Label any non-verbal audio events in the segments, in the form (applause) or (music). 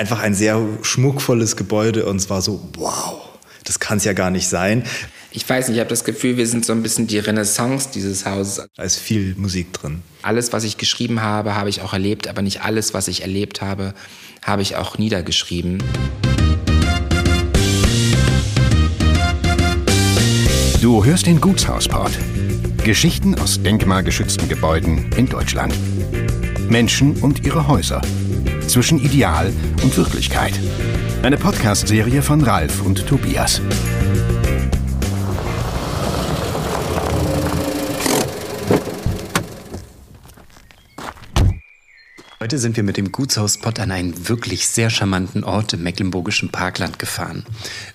Einfach ein sehr schmuckvolles Gebäude und es war so, wow, das kann es ja gar nicht sein. Ich weiß nicht, ich habe das Gefühl, wir sind so ein bisschen die Renaissance dieses Hauses. Da ist viel Musik drin. Alles, was ich geschrieben habe, habe ich auch erlebt, aber nicht alles, was ich erlebt habe, habe ich auch niedergeschrieben. Du hörst den Gutshausport. Geschichten aus denkmalgeschützten Gebäuden in Deutschland. Menschen und ihre Häuser zwischen Ideal und Wirklichkeit. Eine Podcast-Serie von Ralf und Tobias. Heute sind wir mit dem Gutshauspott an einen wirklich sehr charmanten Ort im mecklenburgischen Parkland gefahren.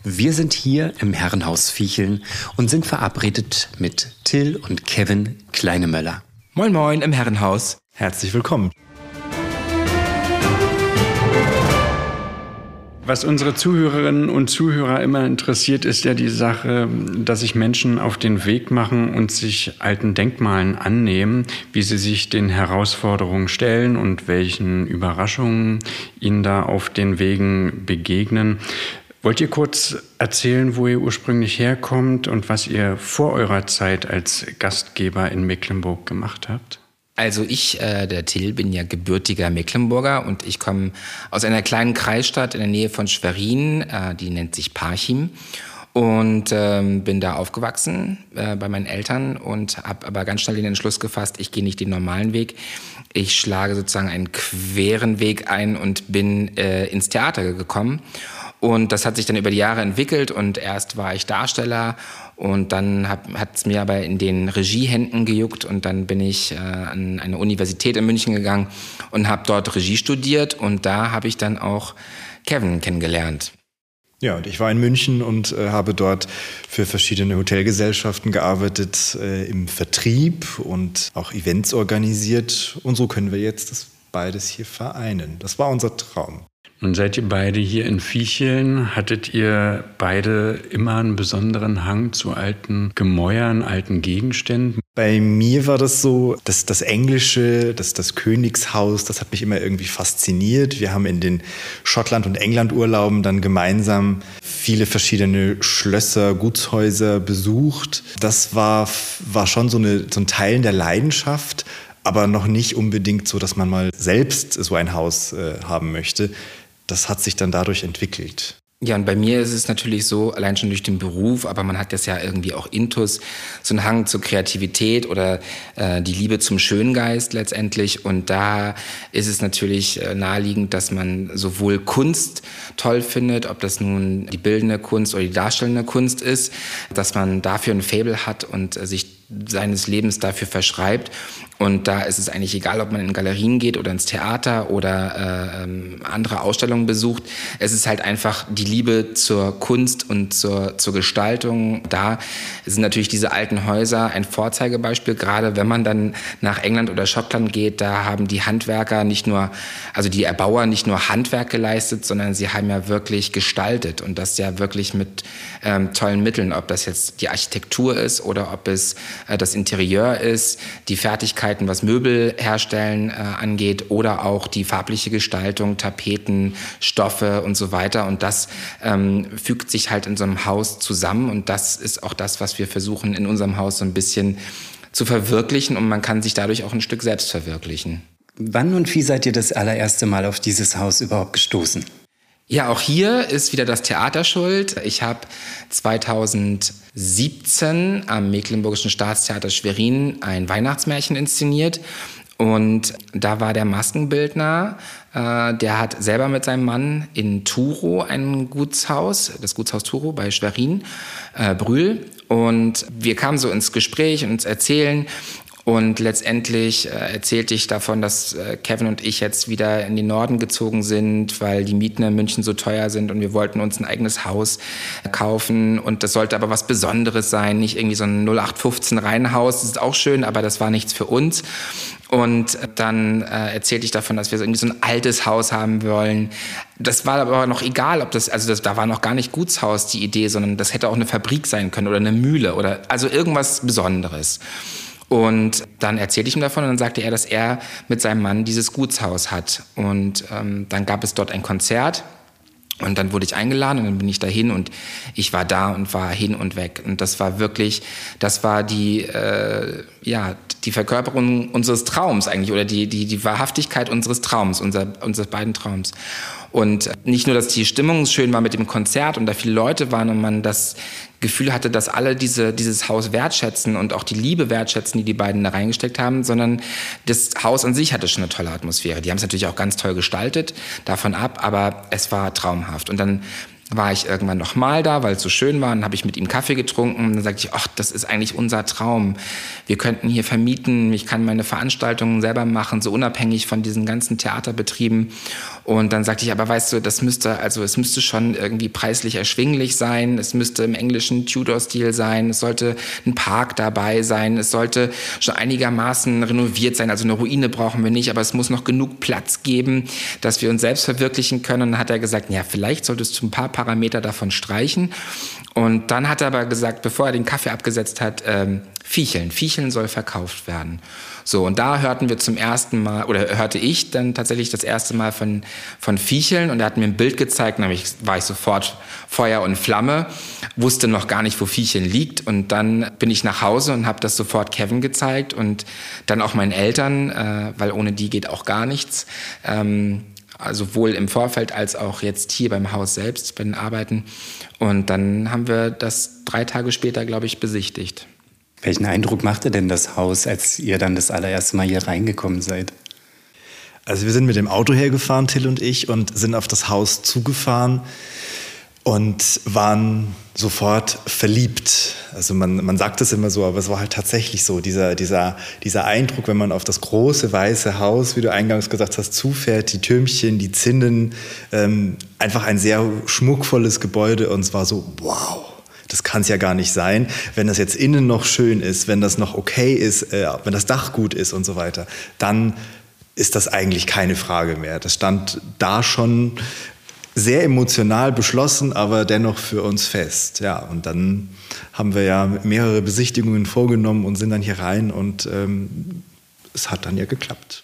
Wir sind hier im Herrenhaus Fiecheln und sind verabredet mit Till und Kevin Kleinemöller. Moin Moin im Herrenhaus. Herzlich willkommen. Was unsere Zuhörerinnen und Zuhörer immer interessiert, ist ja die Sache, dass sich Menschen auf den Weg machen und sich alten Denkmalen annehmen, wie sie sich den Herausforderungen stellen und welchen Überraschungen ihnen da auf den Wegen begegnen. Wollt ihr kurz erzählen, wo ihr ursprünglich herkommt und was ihr vor eurer Zeit als Gastgeber in Mecklenburg gemacht habt? Also ich, äh, der Till, bin ja gebürtiger Mecklenburger und ich komme aus einer kleinen Kreisstadt in der Nähe von Schwerin, äh, die nennt sich Parchim und ähm, bin da aufgewachsen äh, bei meinen Eltern und habe aber ganz schnell den Entschluss gefasst, ich gehe nicht den normalen Weg. Ich schlage sozusagen einen queren Weg ein und bin äh, ins Theater gekommen. Und das hat sich dann über die Jahre entwickelt und erst war ich Darsteller und dann hat es mir aber in den Regiehänden gejuckt und dann bin ich äh, an eine Universität in München gegangen und habe dort Regie studiert und da habe ich dann auch Kevin kennengelernt. Ja, und ich war in München und äh, habe dort für verschiedene Hotelgesellschaften gearbeitet, äh, im Vertrieb und auch Events organisiert. Und so können wir jetzt das beides hier vereinen. Das war unser Traum. Nun seid ihr beide hier in Viecheln. Hattet ihr beide immer einen besonderen Hang zu alten Gemäuern, alten Gegenständen? Bei mir war das so, dass das Englische, das, das Königshaus, das hat mich immer irgendwie fasziniert. Wir haben in den Schottland- und England-Urlauben dann gemeinsam viele verschiedene Schlösser, Gutshäuser besucht. Das war, war schon so, eine, so ein Teil der Leidenschaft aber noch nicht unbedingt so, dass man mal selbst so ein Haus äh, haben möchte das hat sich dann dadurch entwickelt. Ja, und bei mir ist es natürlich so, allein schon durch den Beruf, aber man hat das ja irgendwie auch intus, so einen Hang zur Kreativität oder äh, die Liebe zum Schöngeist letztendlich. Und da ist es natürlich äh, naheliegend, dass man sowohl Kunst toll findet, ob das nun die bildende Kunst oder die darstellende Kunst ist, dass man dafür ein Fable hat und äh, sich seines Lebens dafür verschreibt. Und da ist es eigentlich egal, ob man in Galerien geht oder ins Theater oder äh, ähm, andere Ausstellungen besucht. Es ist halt einfach die Liebe zur Kunst und zur, zur Gestaltung. Da sind natürlich diese alten Häuser ein Vorzeigebeispiel. Gerade wenn man dann nach England oder Schottland geht, da haben die Handwerker nicht nur, also die Erbauer nicht nur Handwerk geleistet, sondern sie haben ja wirklich gestaltet und das ja wirklich mit ähm, tollen Mitteln. Ob das jetzt die Architektur ist oder ob es äh, das Interieur ist, die Fertigkeiten, was Möbel herstellen äh, angeht oder auch die farbliche Gestaltung, Tapeten, Stoffe und so weiter. Und das ähm, fügt sich halt in so einem Haus zusammen und das ist auch das, was wir versuchen in unserem Haus so ein bisschen zu verwirklichen und man kann sich dadurch auch ein Stück selbst verwirklichen. Wann und wie seid ihr das allererste Mal auf dieses Haus überhaupt gestoßen? Ja, auch hier ist wieder das Theater schuld. Ich habe 2017 am Mecklenburgischen Staatstheater Schwerin ein Weihnachtsmärchen inszeniert. Und da war der Maskenbildner, äh, der hat selber mit seinem Mann in Turo ein Gutshaus, das Gutshaus Turo bei Schwerin, äh, Brühl. Und wir kamen so ins Gespräch und uns erzählen. Und letztendlich äh, erzählte ich davon, dass äh, Kevin und ich jetzt wieder in den Norden gezogen sind, weil die Mieten in München so teuer sind und wir wollten uns ein eigenes Haus kaufen. Und das sollte aber was Besonderes sein, nicht irgendwie so ein 0815 Reihenhaus. Das ist auch schön, aber das war nichts für uns. Und dann äh, erzählte ich davon, dass wir irgendwie so ein altes Haus haben wollen. Das war aber noch egal, ob das, also das, da war noch gar nicht Gutshaus die Idee, sondern das hätte auch eine Fabrik sein können oder eine Mühle oder also irgendwas Besonderes. Und dann erzählte ich ihm davon und dann sagte er, dass er mit seinem Mann dieses Gutshaus hat. Und ähm, dann gab es dort ein Konzert und dann wurde ich eingeladen und dann bin ich dahin und ich war da und war hin und weg. Und das war wirklich, das war die, äh, ja, die Verkörperung unseres Traums eigentlich oder die, die, die Wahrhaftigkeit unseres Traums, unser, unseres beiden Traums. Und nicht nur, dass die Stimmung schön war mit dem Konzert und da viele Leute waren und man das Gefühl hatte, dass alle diese, dieses Haus wertschätzen und auch die Liebe wertschätzen, die die beiden da reingesteckt haben, sondern das Haus an sich hatte schon eine tolle Atmosphäre. Die haben es natürlich auch ganz toll gestaltet, davon ab, aber es war traumhaft. Und dann war ich irgendwann noch mal da, weil es so schön war. Dann habe ich mit ihm Kaffee getrunken. Dann sagte ich, ach, das ist eigentlich unser Traum. Wir könnten hier vermieten. Ich kann meine Veranstaltungen selber machen, so unabhängig von diesen ganzen Theaterbetrieben. Und dann sagte ich, aber weißt du, das müsste, also es müsste schon irgendwie preislich erschwinglich sein. Es müsste im englischen Tudor-Stil sein. Es sollte ein Park dabei sein. Es sollte schon einigermaßen renoviert sein. Also eine Ruine brauchen wir nicht, aber es muss noch genug Platz geben, dass wir uns selbst verwirklichen können. Und dann hat er gesagt, ja, vielleicht solltest du ein paar Parameter davon streichen. Und dann hat er aber gesagt, bevor er den Kaffee abgesetzt hat, ähm, Viecheln. Viecheln soll verkauft werden. So, und da hörten wir zum ersten Mal, oder hörte ich dann tatsächlich das erste Mal von, von Viecheln und er hat mir ein Bild gezeigt, nämlich war ich sofort Feuer und Flamme, wusste noch gar nicht, wo Viecheln liegt und dann bin ich nach Hause und habe das sofort Kevin gezeigt und dann auch meinen Eltern, äh, weil ohne die geht auch gar nichts. Ähm, sowohl im Vorfeld als auch jetzt hier beim Haus selbst, bei den Arbeiten. Und dann haben wir das drei Tage später, glaube ich, besichtigt. Welchen Eindruck machte denn das Haus, als ihr dann das allererste Mal hier reingekommen seid? Also wir sind mit dem Auto hergefahren, Till und ich, und sind auf das Haus zugefahren und waren sofort verliebt. Also man, man sagt es immer so, aber es war halt tatsächlich so, dieser, dieser, dieser Eindruck, wenn man auf das große weiße Haus, wie du eingangs gesagt hast, zufährt, die Türmchen, die Zinnen, ähm, einfach ein sehr schmuckvolles Gebäude und es war so, wow das kann es ja gar nicht sein, wenn das jetzt innen noch schön ist, wenn das noch okay ist, äh, wenn das Dach gut ist und so weiter, dann ist das eigentlich keine Frage mehr. Das stand da schon sehr emotional beschlossen, aber dennoch für uns fest. Ja, und dann haben wir ja mehrere Besichtigungen vorgenommen und sind dann hier rein und ähm, es hat dann ja geklappt.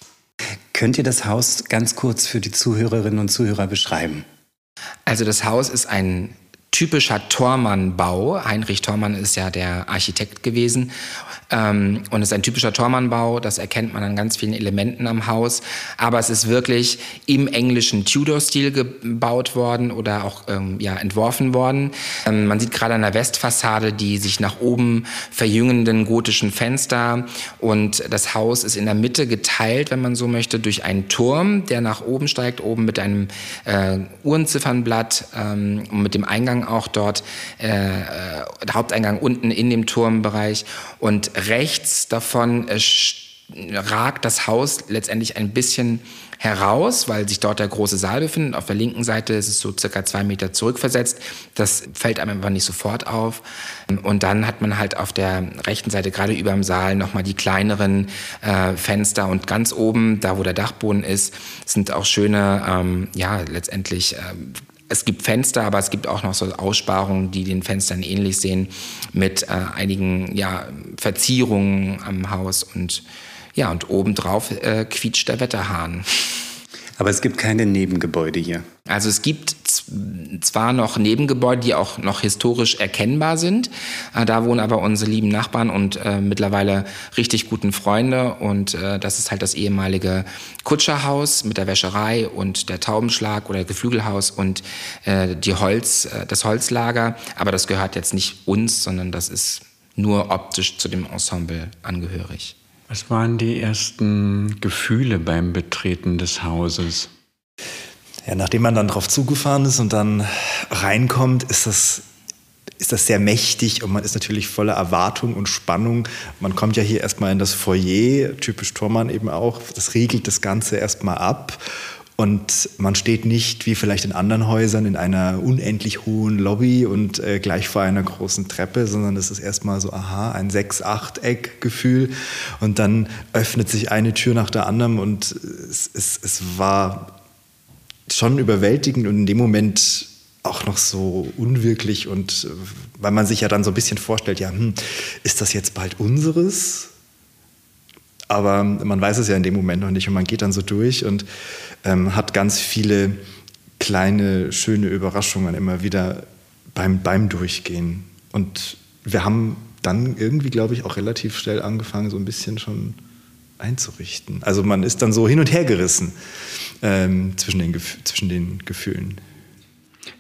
Könnt ihr das Haus ganz kurz für die Zuhörerinnen und Zuhörer beschreiben? Also das Haus ist ein typischer Tormann-Bau. Heinrich Tormann ist ja der Architekt gewesen ähm, und ist ein typischer Tormann-Bau. Das erkennt man an ganz vielen Elementen am Haus. Aber es ist wirklich im englischen Tudor-Stil gebaut worden oder auch ähm, ja, entworfen worden. Ähm, man sieht gerade an der Westfassade die sich nach oben verjüngenden gotischen Fenster und das Haus ist in der Mitte geteilt, wenn man so möchte, durch einen Turm, der nach oben steigt, oben mit einem äh, Uhrenziffernblatt ähm, und mit dem Eingang auch dort, äh, äh, der Haupteingang unten in dem Turmbereich und rechts davon äh, ragt das Haus letztendlich ein bisschen heraus, weil sich dort der große Saal befindet. Auf der linken Seite ist es so circa zwei Meter zurückversetzt. Das fällt einem einfach nicht sofort auf. Und dann hat man halt auf der rechten Seite, gerade über dem Saal, nochmal die kleineren äh, Fenster. Und ganz oben, da wo der Dachboden ist, sind auch schöne, ähm, ja, letztendlich äh, es gibt Fenster, aber es gibt auch noch so Aussparungen, die den Fenstern ähnlich sehen, mit äh, einigen ja, Verzierungen am Haus und ja, und obendrauf äh, quietscht der Wetterhahn. Aber es gibt keine Nebengebäude hier. Also es gibt zwar noch Nebengebäude, die auch noch historisch erkennbar sind. Äh, da wohnen aber unsere lieben Nachbarn und äh, mittlerweile richtig guten Freunde. Und äh, das ist halt das ehemalige Kutscherhaus mit der Wäscherei und der Taubenschlag oder Geflügelhaus und äh, die Holz, äh, das Holzlager. Aber das gehört jetzt nicht uns, sondern das ist nur optisch zu dem Ensemble angehörig. Was waren die ersten Gefühle beim Betreten des Hauses? Ja, nachdem man dann drauf zugefahren ist und dann reinkommt, ist das ist das sehr mächtig und man ist natürlich voller Erwartung und Spannung. Man kommt ja hier erstmal in das Foyer, typisch Tormann eben auch. Das riegelt das Ganze erstmal ab. Und man steht nicht wie vielleicht in anderen Häusern in einer unendlich hohen Lobby und äh, gleich vor einer großen Treppe, sondern es ist erstmal so, aha, ein Sechs-Achteck-Gefühl. Und dann öffnet sich eine Tür nach der anderen und es, es, es war schon überwältigend und in dem Moment auch noch so unwirklich und äh, weil man sich ja dann so ein bisschen vorstellt, ja, hm, ist das jetzt bald unseres? Aber man weiß es ja in dem Moment noch nicht und man geht dann so durch und ähm, hat ganz viele kleine, schöne Überraschungen immer wieder beim, beim Durchgehen. Und wir haben dann irgendwie, glaube ich, auch relativ schnell angefangen, so ein bisschen schon einzurichten. Also man ist dann so hin und her gerissen ähm, zwischen, den, zwischen den Gefühlen.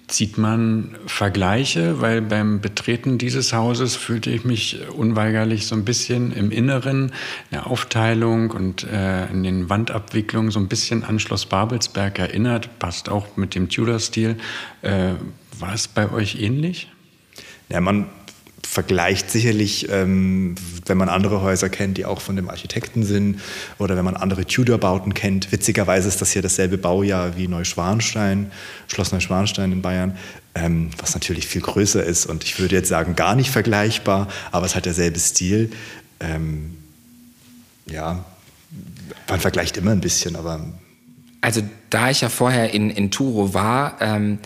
Zieht man Vergleiche, weil beim Betreten dieses Hauses fühlte ich mich unweigerlich so ein bisschen im Inneren, der Aufteilung und äh, in den Wandabwicklungen so ein bisschen an Schloss Babelsberg erinnert, passt auch mit dem Tudor-Stil. Äh, war es bei euch ähnlich? Ja, man vergleicht sicherlich, ähm, wenn man andere Häuser kennt, die auch von dem Architekten sind oder wenn man andere Tudor-Bauten kennt. Witzigerweise ist das hier dasselbe Baujahr wie Neuschwanstein, Schloss Neuschwanstein in Bayern, ähm, was natürlich viel größer ist und ich würde jetzt sagen gar nicht vergleichbar, aber es hat derselbe Stil. Ähm, ja, man vergleicht immer ein bisschen, aber... Also da ich ja vorher in, in Turo war, ähm,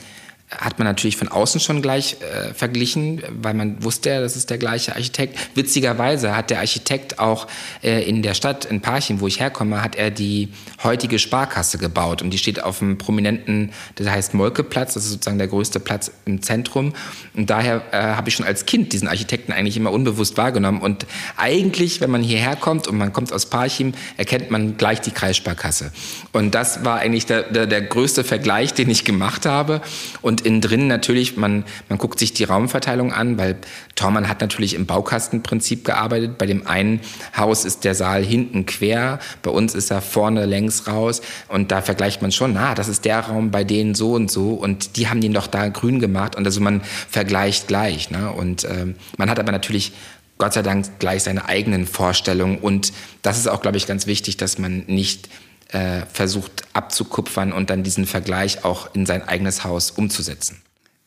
hat man natürlich von außen schon gleich äh, verglichen, weil man wusste ja, das ist der gleiche Architekt. Witzigerweise hat der Architekt auch äh, in der Stadt, in Parchim, wo ich herkomme, hat er die heutige Sparkasse gebaut. Und die steht auf einem prominenten, das heißt Molkeplatz, das ist sozusagen der größte Platz im Zentrum. Und daher äh, habe ich schon als Kind diesen Architekten eigentlich immer unbewusst wahrgenommen. Und eigentlich, wenn man hierher kommt und man kommt aus Parchim, erkennt man gleich die Kreissparkasse. Und das war eigentlich der, der, der größte Vergleich, den ich gemacht habe. Und innen drin natürlich, man, man guckt sich die Raumverteilung an, weil Thormann hat natürlich im Baukastenprinzip gearbeitet. Bei dem einen Haus ist der Saal hinten quer, bei uns ist er vorne längs raus und da vergleicht man schon, na, das ist der Raum bei denen so und so und die haben den doch da grün gemacht und also man vergleicht gleich. Ne? Und ähm, man hat aber natürlich Gott sei Dank gleich seine eigenen Vorstellungen und das ist auch, glaube ich, ganz wichtig, dass man nicht äh, versucht abzukupfern und dann diesen Vergleich auch in sein eigenes Haus umzusetzen.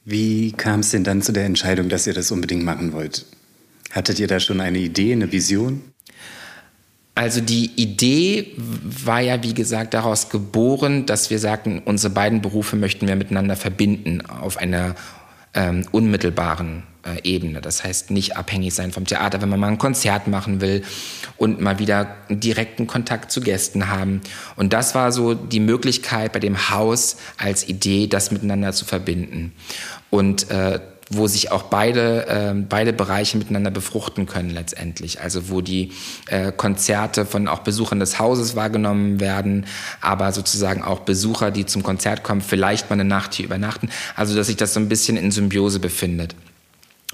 Wie kam es denn dann zu der Entscheidung, dass ihr das unbedingt machen wollt? Hattet ihr da schon eine Idee, eine Vision? Also die Idee war ja, wie gesagt, daraus geboren, dass wir sagten, unsere beiden Berufe möchten wir miteinander verbinden auf einer ähm, unmittelbaren äh, Ebene. Das heißt, nicht abhängig sein vom Theater, wenn man mal ein Konzert machen will und mal wieder direkten Kontakt zu Gästen haben. Und das war so die Möglichkeit bei dem Haus als Idee, das miteinander zu verbinden. Und äh, wo sich auch beide, äh, beide Bereiche miteinander befruchten können letztendlich. Also wo die äh, Konzerte von auch Besuchern des Hauses wahrgenommen werden, aber sozusagen auch Besucher, die zum Konzert kommen, vielleicht mal eine Nacht hier übernachten. Also dass sich das so ein bisschen in Symbiose befindet.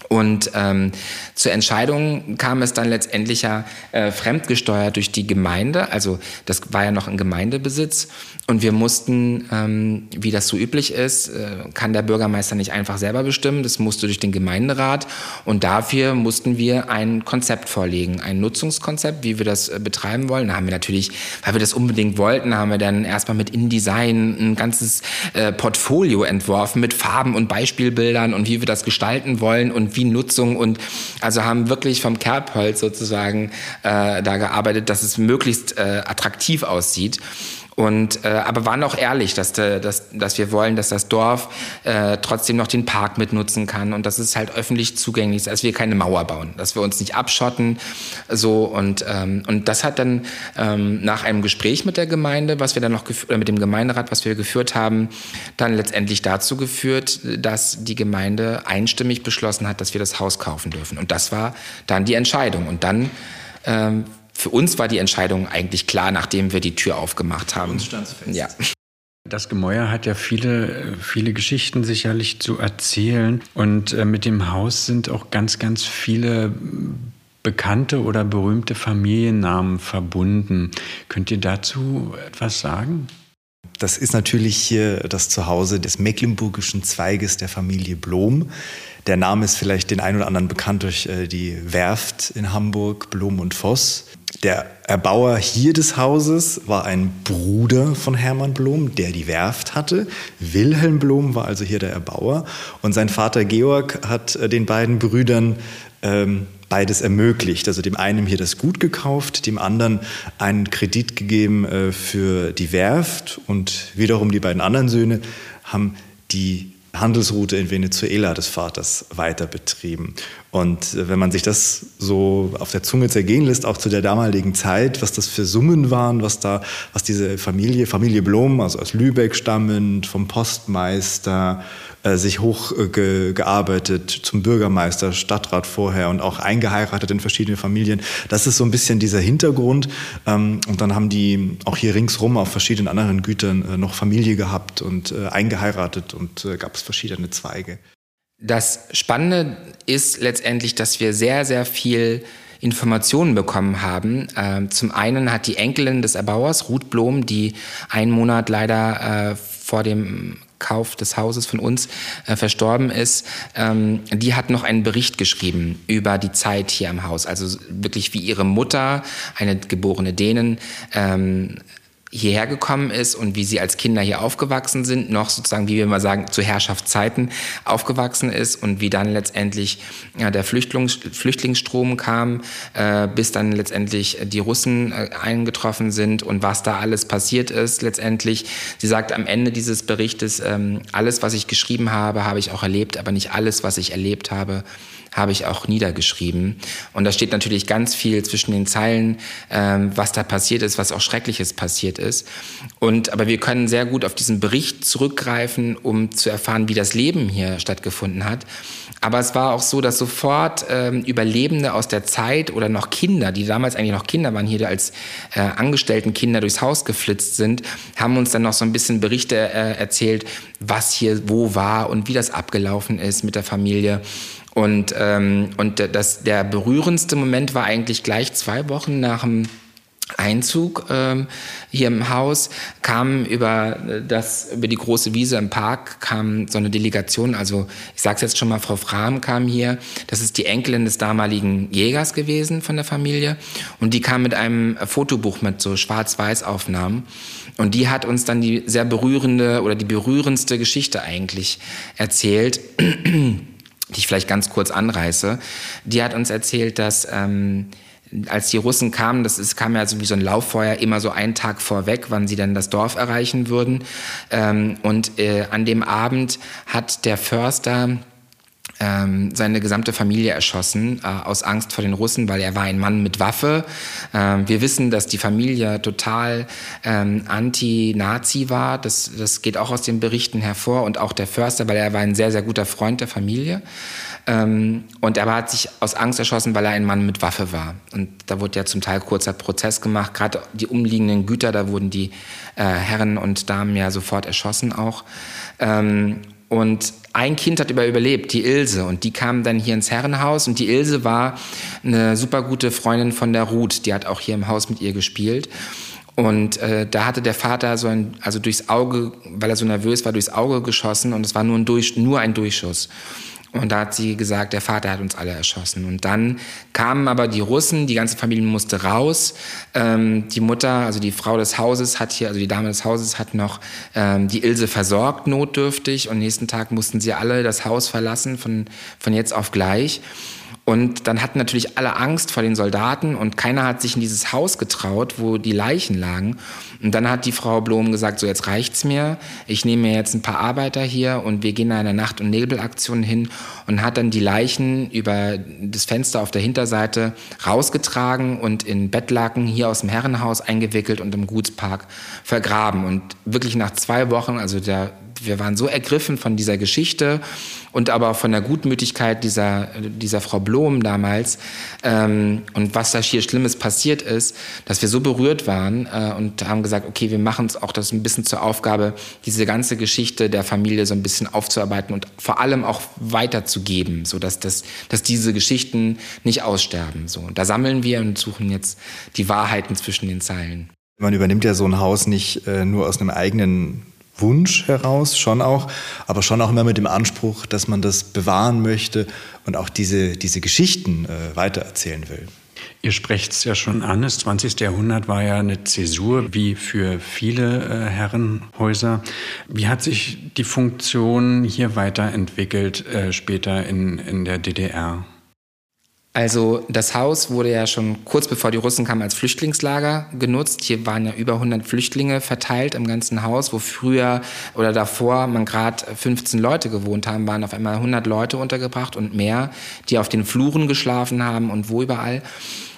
Und ähm, zur Entscheidung kam es dann letztendlich ja äh, fremdgesteuert durch die Gemeinde. Also das war ja noch ein Gemeindebesitz. Und wir mussten, ähm, wie das so üblich ist, äh, kann der Bürgermeister nicht einfach selber bestimmen. Das musste durch den Gemeinderat. Und dafür mussten wir ein Konzept vorlegen, ein Nutzungskonzept, wie wir das äh, betreiben wollen. Da haben wir natürlich, weil wir das unbedingt wollten, haben wir dann erstmal mit InDesign ein ganzes äh, Portfolio entworfen mit Farben und Beispielbildern und wie wir das gestalten wollen und wie Nutzung und also haben wirklich vom Kerbholz sozusagen äh, da gearbeitet, dass es möglichst äh, attraktiv aussieht. Und, äh, aber waren auch ehrlich, dass, äh, dass, dass wir wollen, dass das Dorf äh, trotzdem noch den Park mitnutzen kann und dass es halt öffentlich zugänglich ist, dass wir keine Mauer bauen, dass wir uns nicht abschotten. So und, ähm, und das hat dann ähm, nach einem Gespräch mit der Gemeinde, was wir dann noch oder mit dem Gemeinderat, was wir geführt haben, dann letztendlich dazu geführt, dass die Gemeinde einstimmig beschlossen hat, dass wir das Haus kaufen dürfen. Und das war dann die Entscheidung. Und dann ähm, für uns war die Entscheidung eigentlich klar, nachdem wir die Tür aufgemacht haben. Uns fest. Ja. Das Gemäuer hat ja viele, viele Geschichten sicherlich zu erzählen. Und äh, mit dem Haus sind auch ganz, ganz viele bekannte oder berühmte Familiennamen verbunden. Könnt ihr dazu etwas sagen? Das ist natürlich hier das Zuhause des mecklenburgischen Zweiges der Familie Blom. Der Name ist vielleicht den einen oder anderen bekannt durch äh, die Werft in Hamburg, Blum und Voss. Der Erbauer hier des Hauses war ein Bruder von Hermann Blom, der die Werft hatte. Wilhelm Blom war also hier der Erbauer. Und sein Vater Georg hat äh, den beiden Brüdern ähm, beides ermöglicht. Also dem einen hier das Gut gekauft, dem anderen einen Kredit gegeben äh, für die Werft und wiederum die beiden anderen Söhne haben die Handelsroute in Venezuela des Vaters weiter betrieben. Und äh, wenn man sich das so auf der Zunge zergehen lässt, auch zu der damaligen Zeit, was das für Summen waren, was da, was diese Familie, Familie Blom, also aus Lübeck stammend, vom Postmeister, äh, sich hochgearbeitet äh, zum Bürgermeister, Stadtrat vorher und auch eingeheiratet in verschiedene Familien. Das ist so ein bisschen dieser Hintergrund. Ähm, und dann haben die auch hier ringsrum auf verschiedenen anderen Gütern äh, noch Familie gehabt und eingeheiratet und gab es verschiedene Zweige. Das Spannende ist letztendlich, dass wir sehr, sehr viel Informationen bekommen haben. Ähm, zum einen hat die Enkelin des Erbauers, Ruth Blom, die einen Monat leider vor dem Kauf des Hauses von uns äh, verstorben ist, ähm, die hat noch einen Bericht geschrieben über die Zeit hier im Haus. Also wirklich wie ihre Mutter, eine geborene Dänen, ähm, hierher gekommen ist und wie sie als Kinder hier aufgewachsen sind, noch sozusagen, wie wir mal sagen, zu Herrschaftszeiten aufgewachsen ist und wie dann letztendlich ja, der Flüchtlings Flüchtlingsstrom kam, äh, bis dann letztendlich die Russen äh, eingetroffen sind und was da alles passiert ist letztendlich. Sie sagt am Ende dieses Berichtes, ähm, alles, was ich geschrieben habe, habe ich auch erlebt, aber nicht alles, was ich erlebt habe, habe ich auch niedergeschrieben. Und da steht natürlich ganz viel zwischen den Zeilen, ähm, was da passiert ist, was auch Schreckliches passiert ist. Und, aber wir können sehr gut auf diesen Bericht zurückgreifen, um zu erfahren, wie das Leben hier stattgefunden hat. Aber es war auch so, dass sofort ähm, Überlebende aus der Zeit oder noch Kinder, die damals eigentlich noch Kinder waren, hier als äh, Angestellten Kinder durchs Haus geflitzt sind, haben uns dann noch so ein bisschen Berichte äh, erzählt, was hier wo war und wie das abgelaufen ist mit der Familie. Und, ähm, und das, der berührendste Moment war eigentlich gleich zwei Wochen nach dem Einzug ähm, hier im Haus kam über das über die große Wiese im Park kam so eine Delegation. Also ich sage es jetzt schon mal Frau Frahm kam hier. Das ist die Enkelin des damaligen Jägers gewesen von der Familie. Und die kam mit einem Fotobuch mit so schwarz-weiß Aufnahmen und die hat uns dann die sehr berührende oder die berührendste Geschichte eigentlich erzählt (clears throat) die ich vielleicht ganz kurz anreiße, die hat uns erzählt, dass ähm, als die Russen kamen, das ist, kam ja so wie so ein Lauffeuer immer so einen Tag vorweg, wann sie dann das Dorf erreichen würden. Ähm, und äh, an dem Abend hat der Förster ähm, seine gesamte Familie erschossen äh, aus Angst vor den Russen, weil er war ein Mann mit Waffe. Ähm, wir wissen, dass die Familie total ähm, anti-Nazi war. Das, das geht auch aus den Berichten hervor und auch der Förster, weil er war ein sehr, sehr guter Freund der Familie. Ähm, und er hat sich aus Angst erschossen, weil er ein Mann mit Waffe war. Und da wurde ja zum Teil kurzer Prozess gemacht. Gerade die umliegenden Güter, da wurden die äh, Herren und Damen ja sofort erschossen auch. Ähm, und ein Kind hat überlebt, die Ilse. Und die kam dann hier ins Herrenhaus. Und die Ilse war eine super gute Freundin von der Ruth. Die hat auch hier im Haus mit ihr gespielt. Und äh, da hatte der Vater so ein, also durchs Auge, weil er so nervös war, durchs Auge geschossen. Und es war nur ein, Durch, nur ein Durchschuss. Und da hat sie gesagt, der Vater hat uns alle erschossen. Und dann kamen aber die Russen, die ganze Familie musste raus. Ähm, die Mutter, also die Frau des Hauses hat hier, also die Dame des Hauses hat noch ähm, die Ilse versorgt, notdürftig. Und nächsten Tag mussten sie alle das Haus verlassen, von, von jetzt auf gleich. Und dann hatten natürlich alle Angst vor den Soldaten und keiner hat sich in dieses Haus getraut, wo die Leichen lagen. Und dann hat die Frau Blom gesagt, so jetzt reicht's mir. Ich nehme mir jetzt ein paar Arbeiter hier und wir gehen da einer Nacht- und Nebelaktion hin und hat dann die Leichen über das Fenster auf der Hinterseite rausgetragen und in Bettlaken hier aus dem Herrenhaus eingewickelt und im Gutspark vergraben. Und wirklich nach zwei Wochen, also der wir waren so ergriffen von dieser Geschichte und aber von der Gutmütigkeit dieser, dieser Frau Blom damals ähm, und was da hier Schlimmes passiert ist, dass wir so berührt waren äh, und haben gesagt, okay, wir machen es auch das ein bisschen zur Aufgabe, diese ganze Geschichte der Familie so ein bisschen aufzuarbeiten und vor allem auch weiterzugeben, so dass, das, dass diese Geschichten nicht aussterben. So, und da sammeln wir und suchen jetzt die Wahrheiten zwischen den Zeilen. Man übernimmt ja so ein Haus nicht äh, nur aus einem eigenen Wunsch heraus, schon auch, aber schon auch immer mit dem Anspruch, dass man das bewahren möchte und auch diese, diese Geschichten äh, weitererzählen will. Ihr sprecht es ja schon an, das 20. Jahrhundert war ja eine Zäsur wie für viele äh, Herrenhäuser. Wie hat sich die Funktion hier weiterentwickelt äh, später in, in der DDR? Also das Haus wurde ja schon kurz bevor die Russen kamen als Flüchtlingslager genutzt. Hier waren ja über 100 Flüchtlinge verteilt im ganzen Haus, wo früher oder davor man gerade 15 Leute gewohnt haben, waren auf einmal 100 Leute untergebracht und mehr, die auf den Fluren geschlafen haben und wo überall.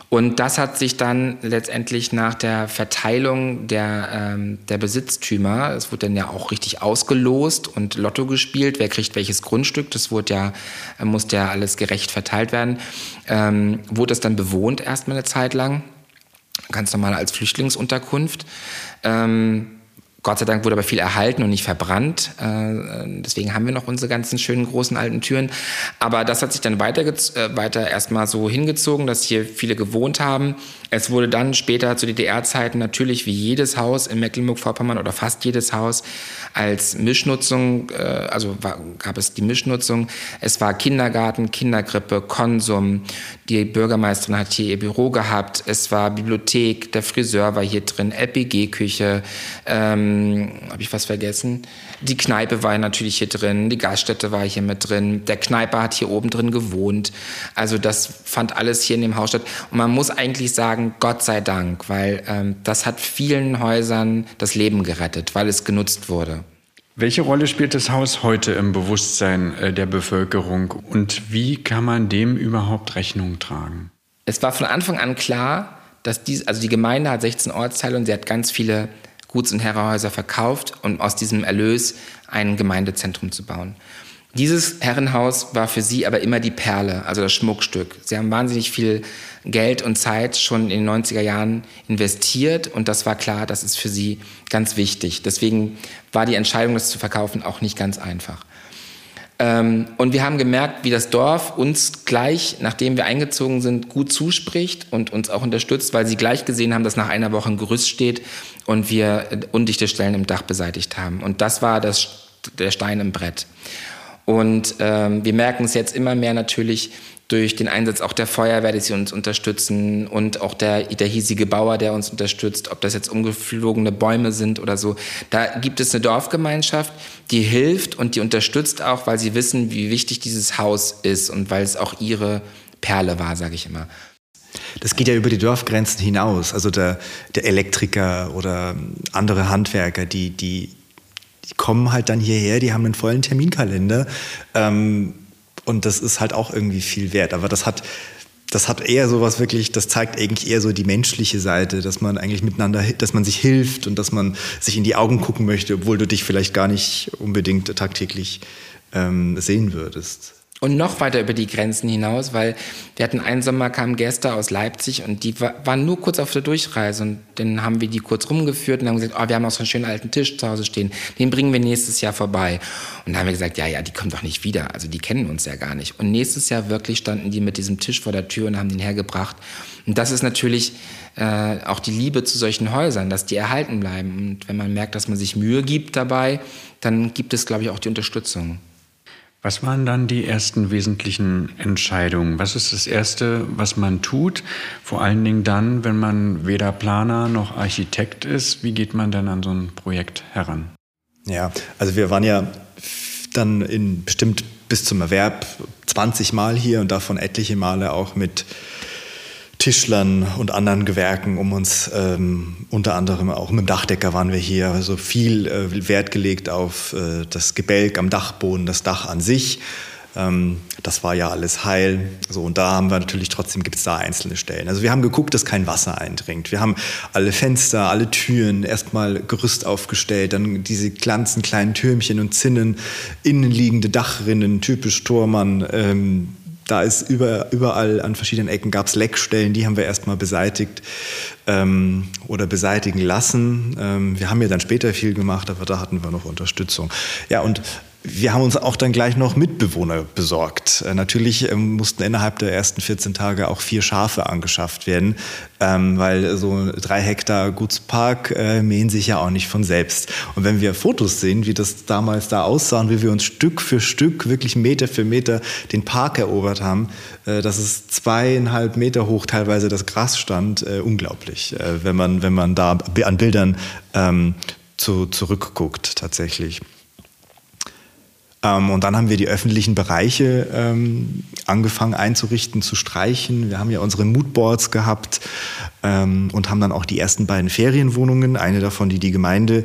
Und das hat sich dann letztendlich nach der Verteilung der, ähm, der Besitztümer, es wurde dann ja auch richtig ausgelost und Lotto gespielt, wer kriegt welches Grundstück, das wurde ja, äh, musste ja alles gerecht verteilt werden, ähm, wurde es dann bewohnt erstmal eine Zeit lang, ganz normal als Flüchtlingsunterkunft. Ähm, Gott sei Dank wurde aber viel erhalten und nicht verbrannt. Äh, deswegen haben wir noch unsere ganzen schönen großen alten Türen. Aber das hat sich dann weiter, äh, weiter erstmal so hingezogen, dass hier viele gewohnt haben. Es wurde dann später zu DDR-Zeiten natürlich wie jedes Haus in Mecklenburg-Vorpommern oder fast jedes Haus als Mischnutzung, äh, also gab es die Mischnutzung. Es war Kindergarten, Kindergrippe, Konsum. Die Bürgermeisterin hat hier ihr Büro gehabt. Es war Bibliothek, der Friseur war hier drin, LPG-Küche. Ähm, Habe ich was vergessen? Die Kneipe war natürlich hier drin, die Gaststätte war hier mit drin. Der Kneiper hat hier oben drin gewohnt. Also das fand alles hier in dem Haus statt. Und man muss eigentlich sagen, Gott sei Dank, weil ähm, das hat vielen Häusern das Leben gerettet, weil es genutzt wurde. Welche Rolle spielt das Haus heute im Bewusstsein äh, der Bevölkerung und wie kann man dem überhaupt Rechnung tragen? Es war von Anfang an klar, dass dies, also die Gemeinde hat 16 Ortsteile und sie hat ganz viele Guts- und Herrenhäuser verkauft, um aus diesem Erlös ein Gemeindezentrum zu bauen. Dieses Herrenhaus war für sie aber immer die Perle, also das Schmuckstück. Sie haben wahnsinnig viel Geld und Zeit schon in den 90er Jahren investiert und das war klar, das ist für sie ganz wichtig. Deswegen war die Entscheidung, das zu verkaufen, auch nicht ganz einfach. Ähm, und wir haben gemerkt, wie das Dorf uns gleich, nachdem wir eingezogen sind, gut zuspricht und uns auch unterstützt, weil sie gleich gesehen haben, dass nach einer Woche ein Gerüst steht und wir undichte Stellen im Dach beseitigt haben. Und das war das, der Stein im Brett. Und ähm, wir merken es jetzt immer mehr natürlich durch den Einsatz auch der Feuerwehr, die sie uns unterstützen und auch der, der hiesige Bauer, der uns unterstützt, ob das jetzt umgeflogene Bäume sind oder so. Da gibt es eine Dorfgemeinschaft, die hilft und die unterstützt auch, weil sie wissen, wie wichtig dieses Haus ist und weil es auch ihre Perle war, sage ich immer. Das geht ja über die Dorfgrenzen hinaus. Also der, der Elektriker oder andere Handwerker, die, die, die kommen halt dann hierher, die haben einen vollen Terminkalender. Ähm, und das ist halt auch irgendwie viel wert. Aber das hat, das hat eher sowas wirklich, das zeigt eigentlich eher so die menschliche Seite, dass man eigentlich miteinander, dass man sich hilft und dass man sich in die Augen gucken möchte, obwohl du dich vielleicht gar nicht unbedingt tagtäglich ähm, sehen würdest und noch weiter über die Grenzen hinaus, weil wir hatten einen Sommer kamen Gäste aus Leipzig und die waren nur kurz auf der Durchreise und dann haben wir die kurz rumgeführt und haben gesagt, oh, wir haben auch so einen schönen alten Tisch zu Hause stehen, den bringen wir nächstes Jahr vorbei. Und dann haben wir gesagt, ja, ja, die kommen doch nicht wieder, also die kennen uns ja gar nicht. Und nächstes Jahr wirklich standen die mit diesem Tisch vor der Tür und haben den hergebracht. Und das ist natürlich äh, auch die Liebe zu solchen Häusern, dass die erhalten bleiben. Und wenn man merkt, dass man sich Mühe gibt dabei, dann gibt es, glaube ich, auch die Unterstützung. Was waren dann die ersten wesentlichen Entscheidungen? Was ist das Erste, was man tut? Vor allen Dingen dann, wenn man weder Planer noch Architekt ist. Wie geht man dann an so ein Projekt heran? Ja, also wir waren ja dann in bestimmt bis zum Erwerb 20 Mal hier und davon etliche Male auch mit Tischlern und anderen Gewerken um uns, ähm, unter anderem auch mit dem Dachdecker waren wir hier, also viel äh, Wert gelegt auf äh, das Gebälk am Dachboden, das Dach an sich. Ähm, das war ja alles heil. So, und da haben wir natürlich trotzdem gibt es da einzelne Stellen. Also wir haben geguckt, dass kein Wasser eindringt. Wir haben alle Fenster, alle Türen erstmal Gerüst aufgestellt, dann diese ganzen kleinen Türmchen und Zinnen, innenliegende Dachrinnen, typisch Tormann. Ähm, da ist über, überall an verschiedenen Ecken gab es Leckstellen, die haben wir erstmal beseitigt ähm, oder beseitigen lassen. Ähm, wir haben ja dann später viel gemacht, aber da hatten wir noch Unterstützung. Ja, und wir haben uns auch dann gleich noch Mitbewohner besorgt. Äh, natürlich ähm, mussten innerhalb der ersten 14 Tage auch vier Schafe angeschafft werden, ähm, weil so drei Hektar Gutspark äh, mähen sich ja auch nicht von selbst. Und wenn wir Fotos sehen, wie das damals da aussah und wie wir uns Stück für Stück, wirklich Meter für Meter den Park erobert haben, äh, dass es zweieinhalb Meter hoch teilweise das Gras stand, unglaublich, wenn, man, wenn man da an Bildern ähm, zu, zurückguckt tatsächlich. Ähm, und dann haben wir die öffentlichen Bereiche ähm, angefangen einzurichten, zu streichen. Wir haben ja unsere Moodboards gehabt ähm, und haben dann auch die ersten beiden Ferienwohnungen, eine davon, die die Gemeinde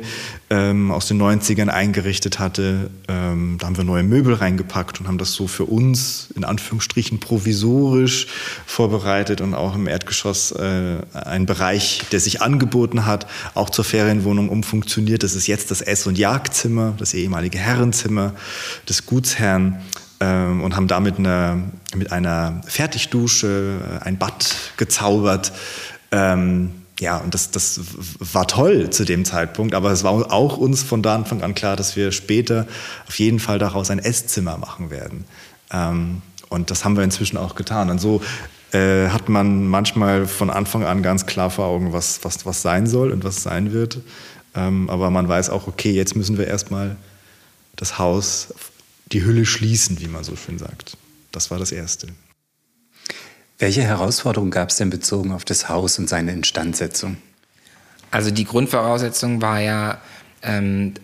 ähm, aus den 90ern eingerichtet hatte. Ähm, da haben wir neue Möbel reingepackt und haben das so für uns in Anführungsstrichen provisorisch vorbereitet und auch im Erdgeschoss äh, ein Bereich, der sich angeboten hat, auch zur Ferienwohnung umfunktioniert. Das ist jetzt das Ess- und Jagdzimmer, das ehemalige Herrenzimmer des Gutsherrn ähm, und haben damit eine, mit einer Fertigdusche ein Bad gezaubert. Ähm, ja, und das, das war toll zu dem Zeitpunkt, aber es war auch uns von da Anfang an klar, dass wir später auf jeden Fall daraus ein Esszimmer machen werden. Ähm, und das haben wir inzwischen auch getan. Und so äh, hat man manchmal von Anfang an ganz klar vor Augen, was, was, was sein soll und was sein wird. Ähm, aber man weiß auch, okay, jetzt müssen wir erstmal das Haus, die Hülle schließen, wie man so schön sagt. Das war das Erste. Welche Herausforderungen gab es denn bezogen auf das Haus und seine Instandsetzung? Also die Grundvoraussetzung war ja, ähm,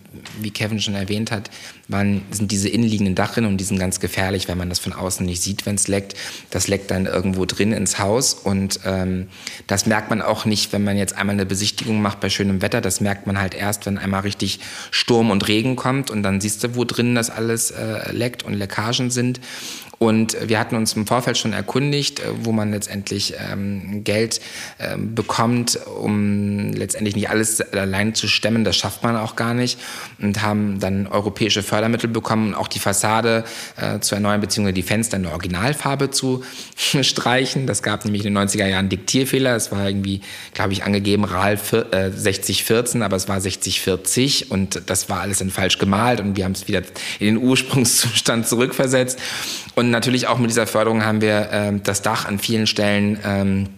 wie Kevin schon erwähnt hat, waren, sind diese innenliegenden Dachrinnen und die sind ganz gefährlich, weil man das von außen nicht sieht, wenn es leckt. Das leckt dann irgendwo drin ins Haus und ähm, das merkt man auch nicht, wenn man jetzt einmal eine Besichtigung macht bei schönem Wetter. Das merkt man halt erst, wenn einmal richtig Sturm und Regen kommt und dann siehst du, wo drin das alles äh, leckt und Leckagen sind. Und wir hatten uns im Vorfeld schon erkundigt, äh, wo man letztendlich ähm, Geld ähm, bekommt, um letztendlich nicht alles allein zu stemmen. Das schafft man auch gar nicht. Und haben dann europäische Fördermittel bekommen, auch die Fassade äh, zu erneuern, beziehungsweise die Fenster in der Originalfarbe zu (laughs) streichen. Das gab nämlich in den 90er Jahren Diktierfehler. Es war irgendwie, glaube ich, angegeben RAL äh, 6014, aber es war 6040 und das war alles dann falsch gemalt und wir haben es wieder in den Ursprungszustand zurückversetzt. Und natürlich auch mit dieser Förderung haben wir äh, das Dach an vielen Stellen ähm,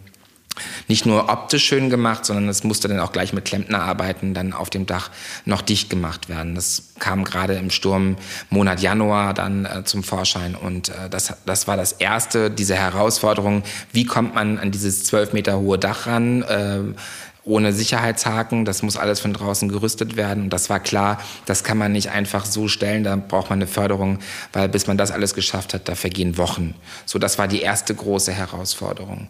nicht nur optisch schön gemacht, sondern es musste dann auch gleich mit Klempnerarbeiten dann auf dem Dach noch dicht gemacht werden. Das kam gerade im Sturmmonat Januar dann äh, zum Vorschein und äh, das, das war das erste, diese Herausforderung, wie kommt man an dieses zwölf Meter hohe Dach ran? Äh, ohne Sicherheitshaken. Das muss alles von draußen gerüstet werden. Und das war klar, das kann man nicht einfach so stellen. Da braucht man eine Förderung, weil bis man das alles geschafft hat, da vergehen Wochen. So, das war die erste große Herausforderung.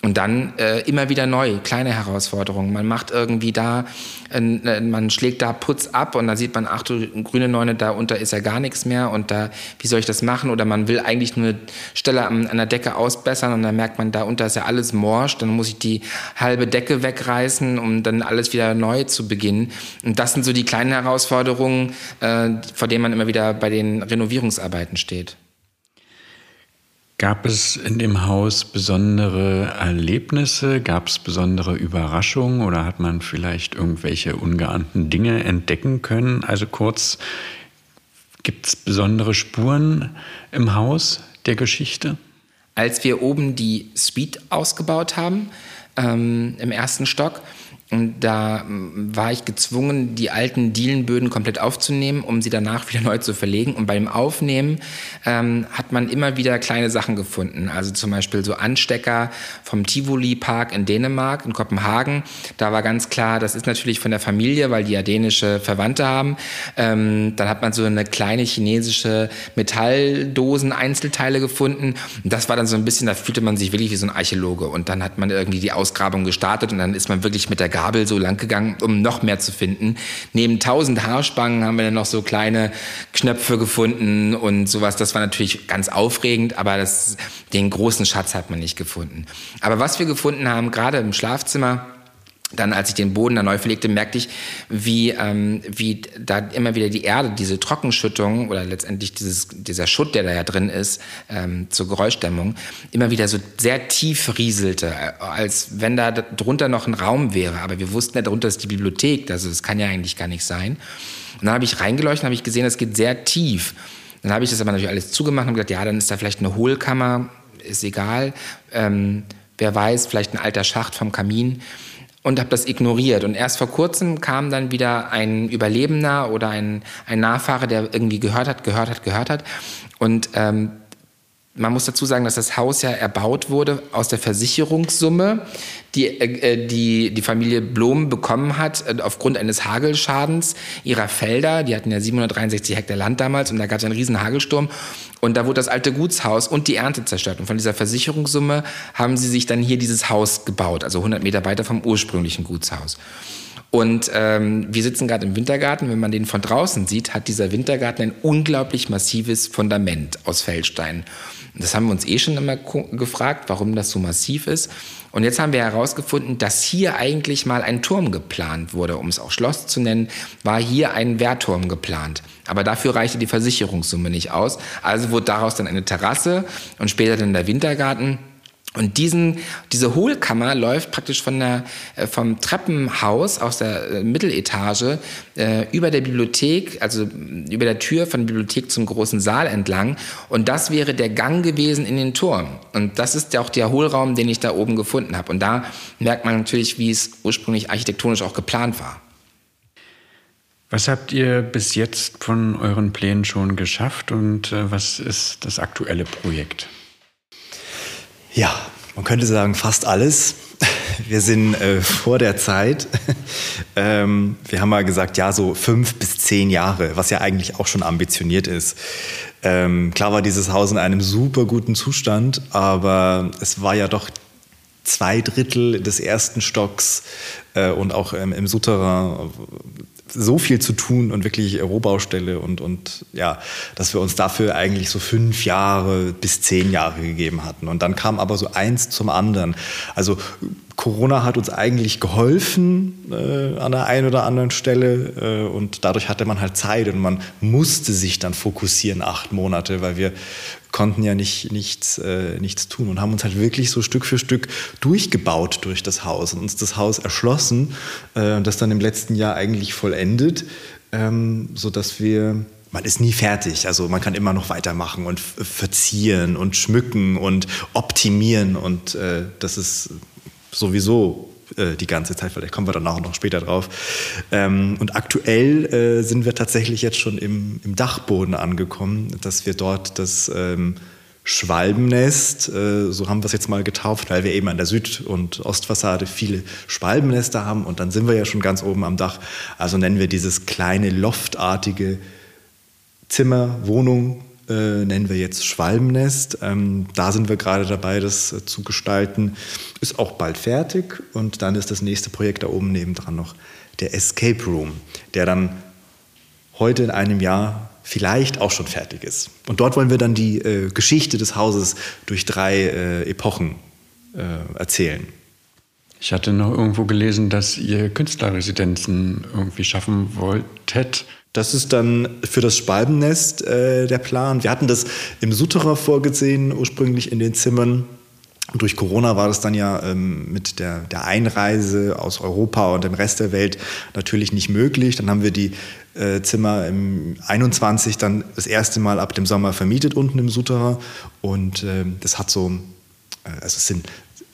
Und dann äh, immer wieder neu, kleine Herausforderungen. Man macht irgendwie da, äh, man schlägt da Putz ab und dann sieht man, ach du grüne Neune, da unter ist ja gar nichts mehr und da, wie soll ich das machen? Oder man will eigentlich nur eine Stelle an, an der Decke ausbessern und dann merkt man, da unter ist ja alles morsch, dann muss ich die halbe Decke wegreißen, um dann alles wieder neu zu beginnen. Und das sind so die kleinen Herausforderungen, äh, vor denen man immer wieder bei den Renovierungsarbeiten steht. Gab es in dem Haus besondere Erlebnisse? Gab es besondere Überraschungen oder hat man vielleicht irgendwelche ungeahnten Dinge entdecken können? Also kurz, gibt es besondere Spuren im Haus der Geschichte? Als wir oben die Suite ausgebaut haben, ähm, im ersten Stock, und da mm, war ich gezwungen, die alten Dielenböden komplett aufzunehmen, um sie danach (laughs) wieder neu zu verlegen. Und beim Aufnehmen ähm, hat man immer wieder kleine Sachen gefunden. Also zum Beispiel so Anstecker vom Tivoli Park in Dänemark, in Kopenhagen. Da war ganz klar, das ist natürlich von der Familie, weil die ja dänische Verwandte haben. Ähm, dann hat man so eine kleine chinesische Metalldosen, Einzelteile gefunden. Und das war dann so ein bisschen, da fühlte man sich wirklich wie so ein Archäologe. Und dann hat man irgendwie die Ausgrabung gestartet und dann ist man wirklich mit der Gabel so lang gegangen, um noch mehr zu finden. Neben tausend Haarspangen haben wir dann noch so kleine Knöpfe gefunden und sowas. Das war natürlich ganz aufregend, aber das, den großen Schatz hat man nicht gefunden. Aber was wir gefunden haben, gerade im Schlafzimmer, dann, als ich den Boden da neu verlegte, merkte ich, wie, ähm, wie da immer wieder die Erde, diese Trockenschüttung oder letztendlich dieses, dieser Schutt, der da ja drin ist, ähm, zur Geräuschdämmung, immer wieder so sehr tief rieselte, äh, als wenn da drunter noch ein Raum wäre. Aber wir wussten ja, darunter ist die Bibliothek, also das kann ja eigentlich gar nicht sein. Und dann habe ich reingeleuchtet, habe ich gesehen, es geht sehr tief. Dann habe ich das aber natürlich alles zugemacht und gesagt, ja, dann ist da vielleicht eine Hohlkammer, ist egal. Ähm, wer weiß, vielleicht ein alter Schacht vom Kamin und habe das ignoriert. Und erst vor kurzem kam dann wieder ein Überlebender oder ein, ein Nachfahre, der irgendwie gehört hat, gehört hat, gehört hat. Und ähm, man muss dazu sagen, dass das Haus ja erbaut wurde aus der Versicherungssumme, die äh, die, die Familie Blom bekommen hat äh, aufgrund eines Hagelschadens ihrer Felder. Die hatten ja 763 Hektar Land damals und da gab es einen riesen Hagelsturm. Und da wurde das alte Gutshaus und die Ernte zerstört. Und von dieser Versicherungssumme haben sie sich dann hier dieses Haus gebaut, also 100 Meter weiter vom ursprünglichen Gutshaus. Und ähm, wir sitzen gerade im Wintergarten. Wenn man den von draußen sieht, hat dieser Wintergarten ein unglaublich massives Fundament aus Feldsteinen. Das haben wir uns eh schon immer gefragt, warum das so massiv ist. Und jetzt haben wir herausgefunden, dass hier eigentlich mal ein Turm geplant wurde, um es auch Schloss zu nennen, war hier ein Wehrturm geplant. Aber dafür reichte die Versicherungssumme nicht aus. Also wurde daraus dann eine Terrasse und später dann der Wintergarten. Und diesen, diese Hohlkammer läuft praktisch von der, äh, vom Treppenhaus aus der äh, Mitteletage äh, über der Bibliothek, also über der Tür von der Bibliothek zum großen Saal entlang. Und das wäre der Gang gewesen in den Turm. Und das ist ja auch der Hohlraum, den ich da oben gefunden habe. Und da merkt man natürlich, wie es ursprünglich architektonisch auch geplant war. Was habt ihr bis jetzt von euren Plänen schon geschafft und äh, was ist das aktuelle Projekt? Ja, man könnte sagen, fast alles. Wir sind äh, vor der Zeit. ähm, wir haben mal gesagt, ja, so fünf bis zehn Jahre, was ja eigentlich auch schon ambitioniert ist. Ähm, klar war dieses Haus in einem super guten Zustand, aber es war ja doch zwei Drittel des ersten Stocks äh, und auch ähm, im Souterrain so viel zu tun und wirklich Rohbaustelle und, und ja, dass wir uns dafür eigentlich so fünf Jahre bis zehn Jahre gegeben hatten. Und dann kam aber so eins zum anderen. Also Corona hat uns eigentlich geholfen äh, an der einen oder anderen Stelle äh, und dadurch hatte man halt Zeit und man musste sich dann fokussieren acht Monate, weil wir konnten ja nicht, nichts, äh, nichts tun und haben uns halt wirklich so Stück für Stück durchgebaut durch das Haus und uns das Haus erschlossen äh, und das dann im letzten Jahr eigentlich vollendet, ähm, sodass wir man ist nie fertig. Also man kann immer noch weitermachen und verzieren und schmücken und optimieren. Und äh, das ist sowieso äh, die ganze Zeit, vielleicht kommen wir dann auch noch später drauf. Ähm, und aktuell äh, sind wir tatsächlich jetzt schon im, im, Dachboden angekommen, dass wir dort das ähm, Schwalbennest, äh, so haben wir es jetzt mal getauft, weil wir eben an der Süd- und Ostfassade viele Schwalbennester haben und dann sind wir ja schon ganz oben am Dach. Also nennen wir dieses kleine loftartige Zimmer, Wohnung, äh, nennen wir jetzt Schwalbennest. Ähm, da sind wir gerade dabei, das äh, zu gestalten. Ist auch bald fertig und dann ist das nächste Projekt da oben nebendran noch der Escape Room, der dann heute in einem Jahr vielleicht auch schon fertig ist. Und dort wollen wir dann die äh, Geschichte des Hauses durch drei äh, Epochen äh, erzählen. Ich hatte noch irgendwo gelesen, dass ihr Künstlerresidenzen irgendwie schaffen wolltet. Das ist dann für das Spalbennest äh, der Plan. Wir hatten das im Souterrain vorgesehen, ursprünglich in den Zimmern. Durch Corona war das dann ja ähm, mit der, der Einreise aus Europa und dem Rest der Welt natürlich nicht möglich. Dann haben wir die äh, Zimmer im 21 dann das erste Mal ab dem Sommer vermietet unten im Souterrain. Und äh, das hat so, äh, also es sind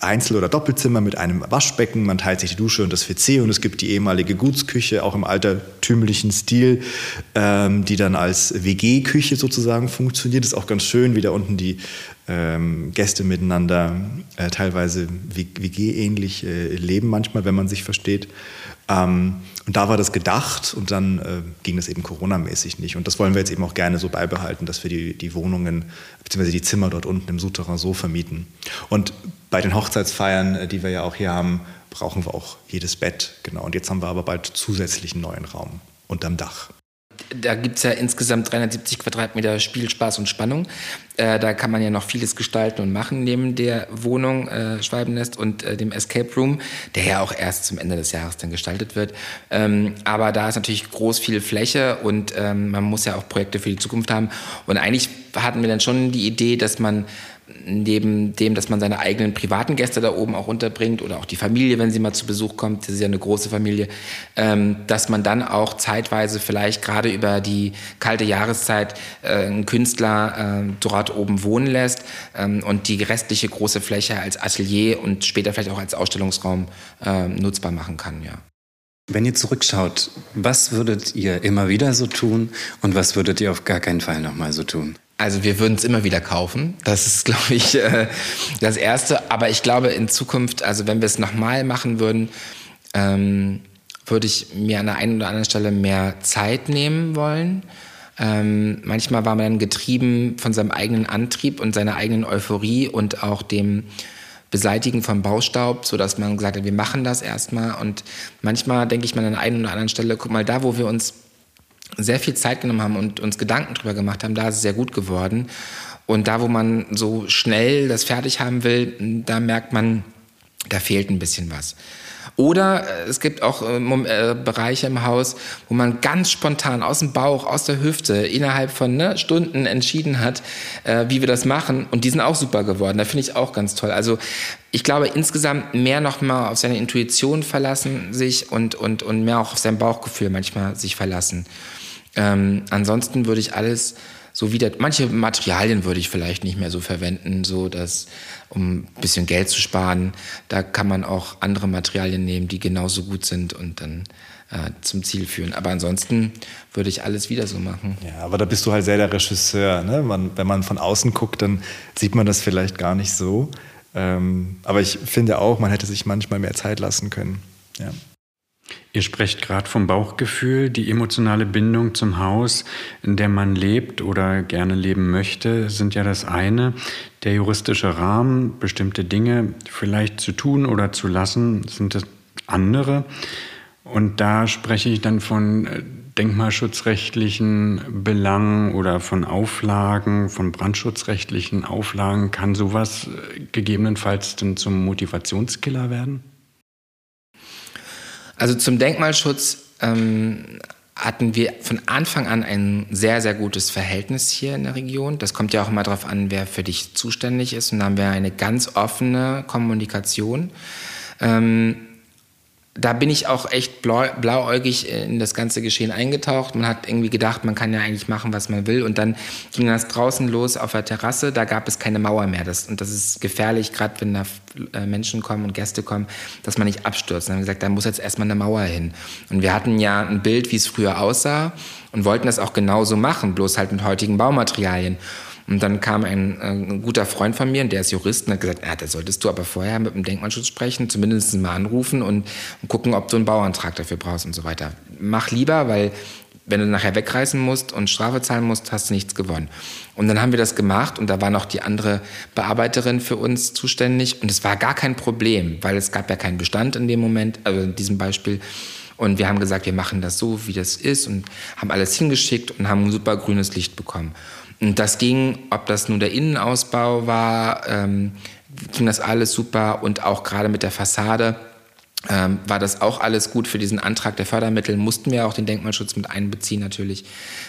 Einzel- oder Doppelzimmer mit einem Waschbecken. Man teilt sich die Dusche und das WC und es gibt die ehemalige Gutsküche, auch im altertümlichen Stil, ähm, die dann als WG-Küche sozusagen funktioniert. Ist auch ganz schön, wie da unten die ähm, Gäste miteinander äh, teilweise WG-ähnlich äh, leben manchmal, wenn man sich versteht. Ähm, und da war das gedacht und dann äh, ging das eben Corona-mäßig nicht. Und das wollen wir jetzt eben auch gerne so beibehalten, dass wir die, die Wohnungen bzw. die Zimmer dort unten im Souterrain so vermieten. Und bei den Hochzeitsfeiern, äh, die wir ja auch hier haben, brauchen wir auch jedes Bett. Genau. Und jetzt haben wir aber bald zusätzlichen neuen Raum unterm Dach. Da gibt es ja insgesamt 370 Quadratmeter Spielspaß und Spannung. Äh, da kann man ja noch vieles gestalten und machen neben der Wohnung äh, Schwalbennest und äh, dem Escape Room, der ja auch erst zum Ende des Jahres dann gestaltet wird. Ähm, aber da ist natürlich groß viel Fläche und ähm, man muss ja auch Projekte für die Zukunft haben. Und eigentlich hatten wir dann schon die Idee, dass man neben dem, dass man seine eigenen privaten Gäste da oben auch unterbringt oder auch die Familie, wenn sie mal zu Besuch kommt, das ist ja eine große Familie, ähm, dass man dann auch zeitweise vielleicht gerade über die kalte Jahreszeit äh, einen Künstler äh, dort oben wohnen lässt ähm, und die restliche große Fläche als Atelier und später vielleicht auch als Ausstellungsraum äh, nutzbar machen kann, ja. Wenn ihr zurückschaut, was würdet ihr immer wieder so tun und was würdet ihr auf gar keinen Fall nochmal so tun? Also wir würden es immer wieder kaufen. Das ist, (laughs) glaube ich, äh, das Erste. Aber ich glaube in Zukunft, also wenn wir es nochmal machen würden, ähm, würde ich mir an der einen oder anderen Stelle mehr Zeit nehmen wollen. Ähm, manchmal war man dann getrieben von seinem eigenen Antrieb und seiner eigenen Euphorie und auch dem Beseitigen von Baustaub, sodass man gesagt hat, wir machen das erstmal. Und manchmal denke ich mir an der einen oder anderen Stelle, guck mal, da, wo wir uns sehr viel Zeit genommen haben und uns Gedanken drüber gemacht haben, da ist es sehr gut geworden. Und da, wo man so schnell das fertig haben will, da merkt man, da fehlt ein bisschen was. Oder äh, es gibt auch äh, äh, Bereiche im Haus, wo man ganz spontan aus dem Bauch, aus der Hüfte innerhalb von ne, Stunden entschieden hat, äh, wie wir das machen. Und die sind auch super geworden. Da finde ich auch ganz toll. Also ich glaube insgesamt mehr noch mal auf seine Intuition verlassen sich und, und, und mehr auch auf sein Bauchgefühl manchmal sich verlassen. Ähm, ansonsten würde ich alles so wieder, manche Materialien würde ich vielleicht nicht mehr so verwenden, so dass, um ein bisschen Geld zu sparen, da kann man auch andere Materialien nehmen, die genauso gut sind und dann äh, zum Ziel führen. Aber ansonsten würde ich alles wieder so machen. Ja, aber da bist du halt sehr der Regisseur. Ne? Man, wenn man von außen guckt, dann sieht man das vielleicht gar nicht so. Ähm, aber ich finde auch, man hätte sich manchmal mehr Zeit lassen können. Ja. Ihr sprecht gerade vom Bauchgefühl, die emotionale Bindung zum Haus, in dem man lebt oder gerne leben möchte, sind ja das eine. Der juristische Rahmen, bestimmte Dinge vielleicht zu tun oder zu lassen, sind das andere. Und da spreche ich dann von äh, denkmalschutzrechtlichen Belangen oder von Auflagen, von brandschutzrechtlichen Auflagen. Kann sowas äh, gegebenenfalls denn zum Motivationskiller werden? Also zum Denkmalschutz ähm, hatten wir von Anfang an ein sehr, sehr gutes Verhältnis hier in der Region. Das kommt ja auch immer darauf an, wer für dich zuständig ist. Und da haben wir eine ganz offene Kommunikation. Ähm, da bin ich auch echt blau, blauäugig in das ganze Geschehen eingetaucht. Man hat irgendwie gedacht, man kann ja eigentlich machen, was man will. Und dann ging das draußen los auf der Terrasse. Da gab es keine Mauer mehr. Das, und das ist gefährlich, gerade wenn da äh, Menschen kommen und Gäste kommen, dass man nicht abstürzt. Dann haben wir gesagt, da muss jetzt erstmal eine Mauer hin. Und wir hatten ja ein Bild, wie es früher aussah und wollten das auch genauso machen, bloß halt mit heutigen Baumaterialien. Und dann kam ein, äh, ein, guter Freund von mir, der ist Jurist, und hat gesagt, ja, da solltest du aber vorher mit dem Denkmalschutz sprechen, zumindest mal anrufen und, und gucken, ob du einen Bauantrag dafür brauchst und so weiter. Mach lieber, weil wenn du nachher wegreißen musst und Strafe zahlen musst, hast du nichts gewonnen. Und dann haben wir das gemacht und da war noch die andere Bearbeiterin für uns zuständig und es war gar kein Problem, weil es gab ja keinen Bestand in dem Moment, also in diesem Beispiel. Und wir haben gesagt, wir machen das so, wie das ist und haben alles hingeschickt und haben ein super grünes Licht bekommen. Und das ging, ob das nun der Innenausbau war, ähm, ging das alles super und auch gerade mit der Fassade ähm, war das auch alles gut für diesen Antrag der Fördermittel. Mussten wir auch den Denkmalschutz mit einbeziehen natürlich.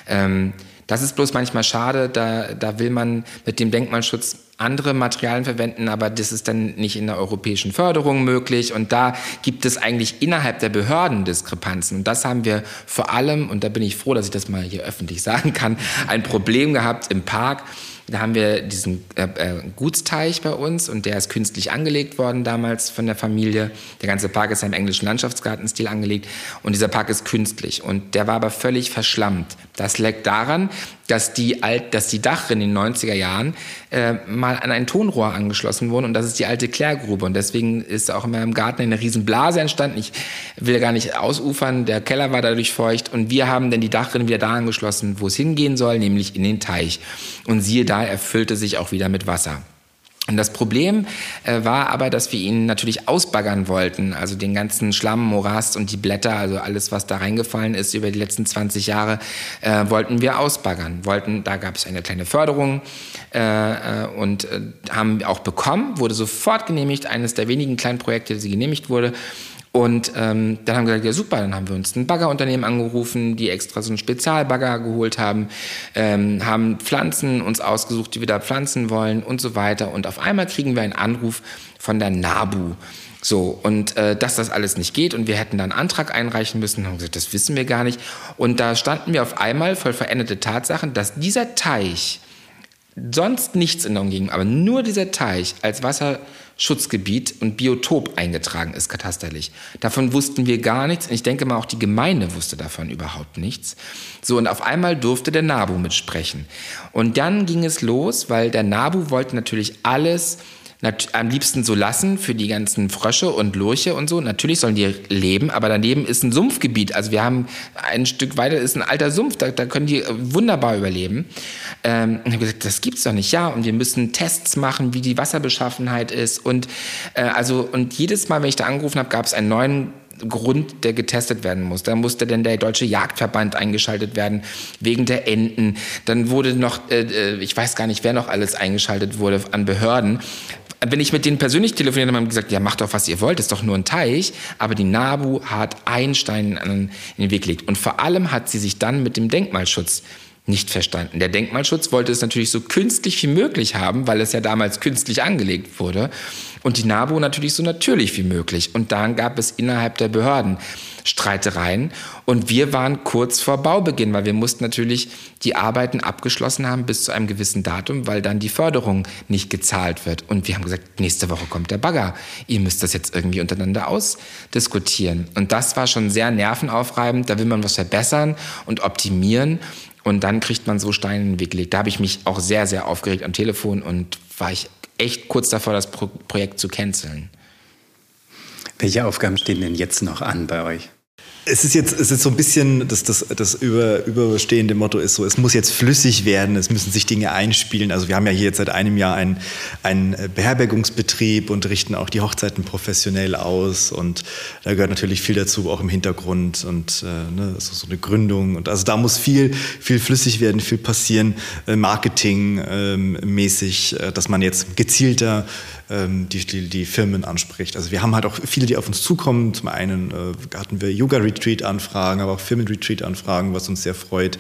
Ähm, das ist bloß manchmal schade, da, da will man mit dem Denkmalschutz andere Materialien verwenden, aber das ist dann nicht in der europäischen Förderung möglich. Und da gibt es eigentlich innerhalb der Behörden Diskrepanzen. Und das haben wir vor allem, und da bin ich froh, dass ich das mal hier öffentlich (laughs) sagen kann, ein Problem gehabt im Park da haben wir diesen äh, äh, Gutsteich bei uns und der ist künstlich angelegt worden damals von der Familie. Der ganze Park ist im englischen Landschaftsgartenstil angelegt und dieser Park ist künstlich und der war aber völlig verschlammt. Das liegt daran, dass die, alt, dass die Dachrinne in den 90er Jahren äh, mal an ein Tonrohr angeschlossen wurden und das ist die alte Klärgrube und deswegen ist auch immer im Garten eine riesen Blase entstanden. Ich will gar nicht ausufern, der Keller war dadurch feucht und wir haben dann die Dachrinne wieder da angeschlossen, wo es hingehen soll, nämlich in den Teich. Und siehe da, er füllte sich auch wieder mit Wasser. Und das Problem äh, war aber, dass wir ihn natürlich ausbaggern wollten. Also den ganzen Schlamm, Morast und die Blätter, also alles, was da reingefallen ist über die letzten 20 Jahre, äh, wollten wir ausbaggern. Wollten, da gab es eine kleine Förderung äh, äh und äh, haben auch bekommen, wurde sofort genehmigt. Eines der wenigen kleinen Projekte, die genehmigt wurde. Und ähm, dann haben wir gesagt, ja super, dann haben wir uns ein Baggerunternehmen angerufen, die extra so einen Spezialbagger geholt haben, ähm, haben Pflanzen uns ausgesucht, die wir da pflanzen wollen und so weiter. Und auf einmal kriegen wir einen Anruf von der NABU. So, und äh, dass das alles nicht geht und wir hätten dann einen Antrag einreichen müssen, haben gesagt, das wissen wir gar nicht. Und da standen wir auf einmal voll veränderte Tatsachen, dass dieser Teich sonst nichts in der Umgebung, aber nur dieser Teich als Wasser Schutzgebiet und Biotop eingetragen ist, katasterlich. Davon wussten wir gar nichts. Und ich denke mal, auch die Gemeinde wusste davon überhaupt nichts. So, und auf einmal durfte der NABU mitsprechen. Und dann ging es los, weil der NABU wollte natürlich alles am liebsten so lassen für die ganzen Frösche und Lurche und so. Natürlich sollen die leben, aber daneben ist ein Sumpfgebiet. Also wir haben ein Stück weiter ist ein alter Sumpf, da, da können die äh, wunderbar überleben. Ähm, und ich habe gesagt, das gibt's doch nicht. Ja, und wir müssen Tests machen, wie die Wasserbeschaffenheit ist und äh, also und jedes Mal, wenn ich da angerufen habe, gab es einen neuen Grund, der getestet werden muss. Da musste dann der deutsche Jagdverband eingeschaltet werden wegen der Enten. Dann wurde noch, äh, äh ich weiß gar nicht, wer noch alles eingeschaltet wurde an Behörden, wenn ich mit denen persönlich telefoniert habe, haben gesagt, ja, macht doch, was ihr wollt, ist doch nur ein Teich. Aber die NABU hat einen Stein in den Weg gelegt. Und vor allem hat sie sich dann mit dem Denkmalschutz nicht verstanden. Der Denkmalschutz wollte es natürlich so künstlich wie möglich haben, weil es ja damals künstlich angelegt wurde. Und die NABU natürlich so natürlich wie möglich. Und dann gab es innerhalb der Behörden Streitereien. Und wir waren kurz vor Baubeginn, weil wir mussten natürlich die Arbeiten abgeschlossen haben bis zu einem gewissen Datum, weil dann die Förderung nicht gezahlt wird. Und wir haben gesagt, nächste Woche kommt der Bagger. Ihr müsst das jetzt irgendwie untereinander ausdiskutieren. Und das war schon sehr nervenaufreibend. Da will man was verbessern und optimieren. Und dann kriegt man so Steine in den Weg gelegt. Da habe ich mich auch sehr, sehr aufgeregt am Telefon und war ich echt kurz davor, das Pro Projekt zu canceln. Welche Aufgaben stehen denn jetzt noch an bei euch? Es ist jetzt, es ist so ein bisschen, das, das, das über, überstehende Motto ist so, es muss jetzt flüssig werden, es müssen sich Dinge einspielen. Also wir haben ja hier jetzt seit einem Jahr einen, einen Beherbergungsbetrieb und richten auch die Hochzeiten professionell aus und da gehört natürlich viel dazu, auch im Hintergrund und äh, ne, so, so eine Gründung und also da muss viel, viel flüssig werden, viel passieren, äh, Marketing ähm, mäßig, äh, dass man jetzt gezielter die, die, die Firmen anspricht. Also wir haben halt auch viele, die auf uns zukommen. Zum einen äh, hatten wir Yoga-Retreat-Anfragen, aber auch Firmen-Retreat-Anfragen, was uns sehr freut.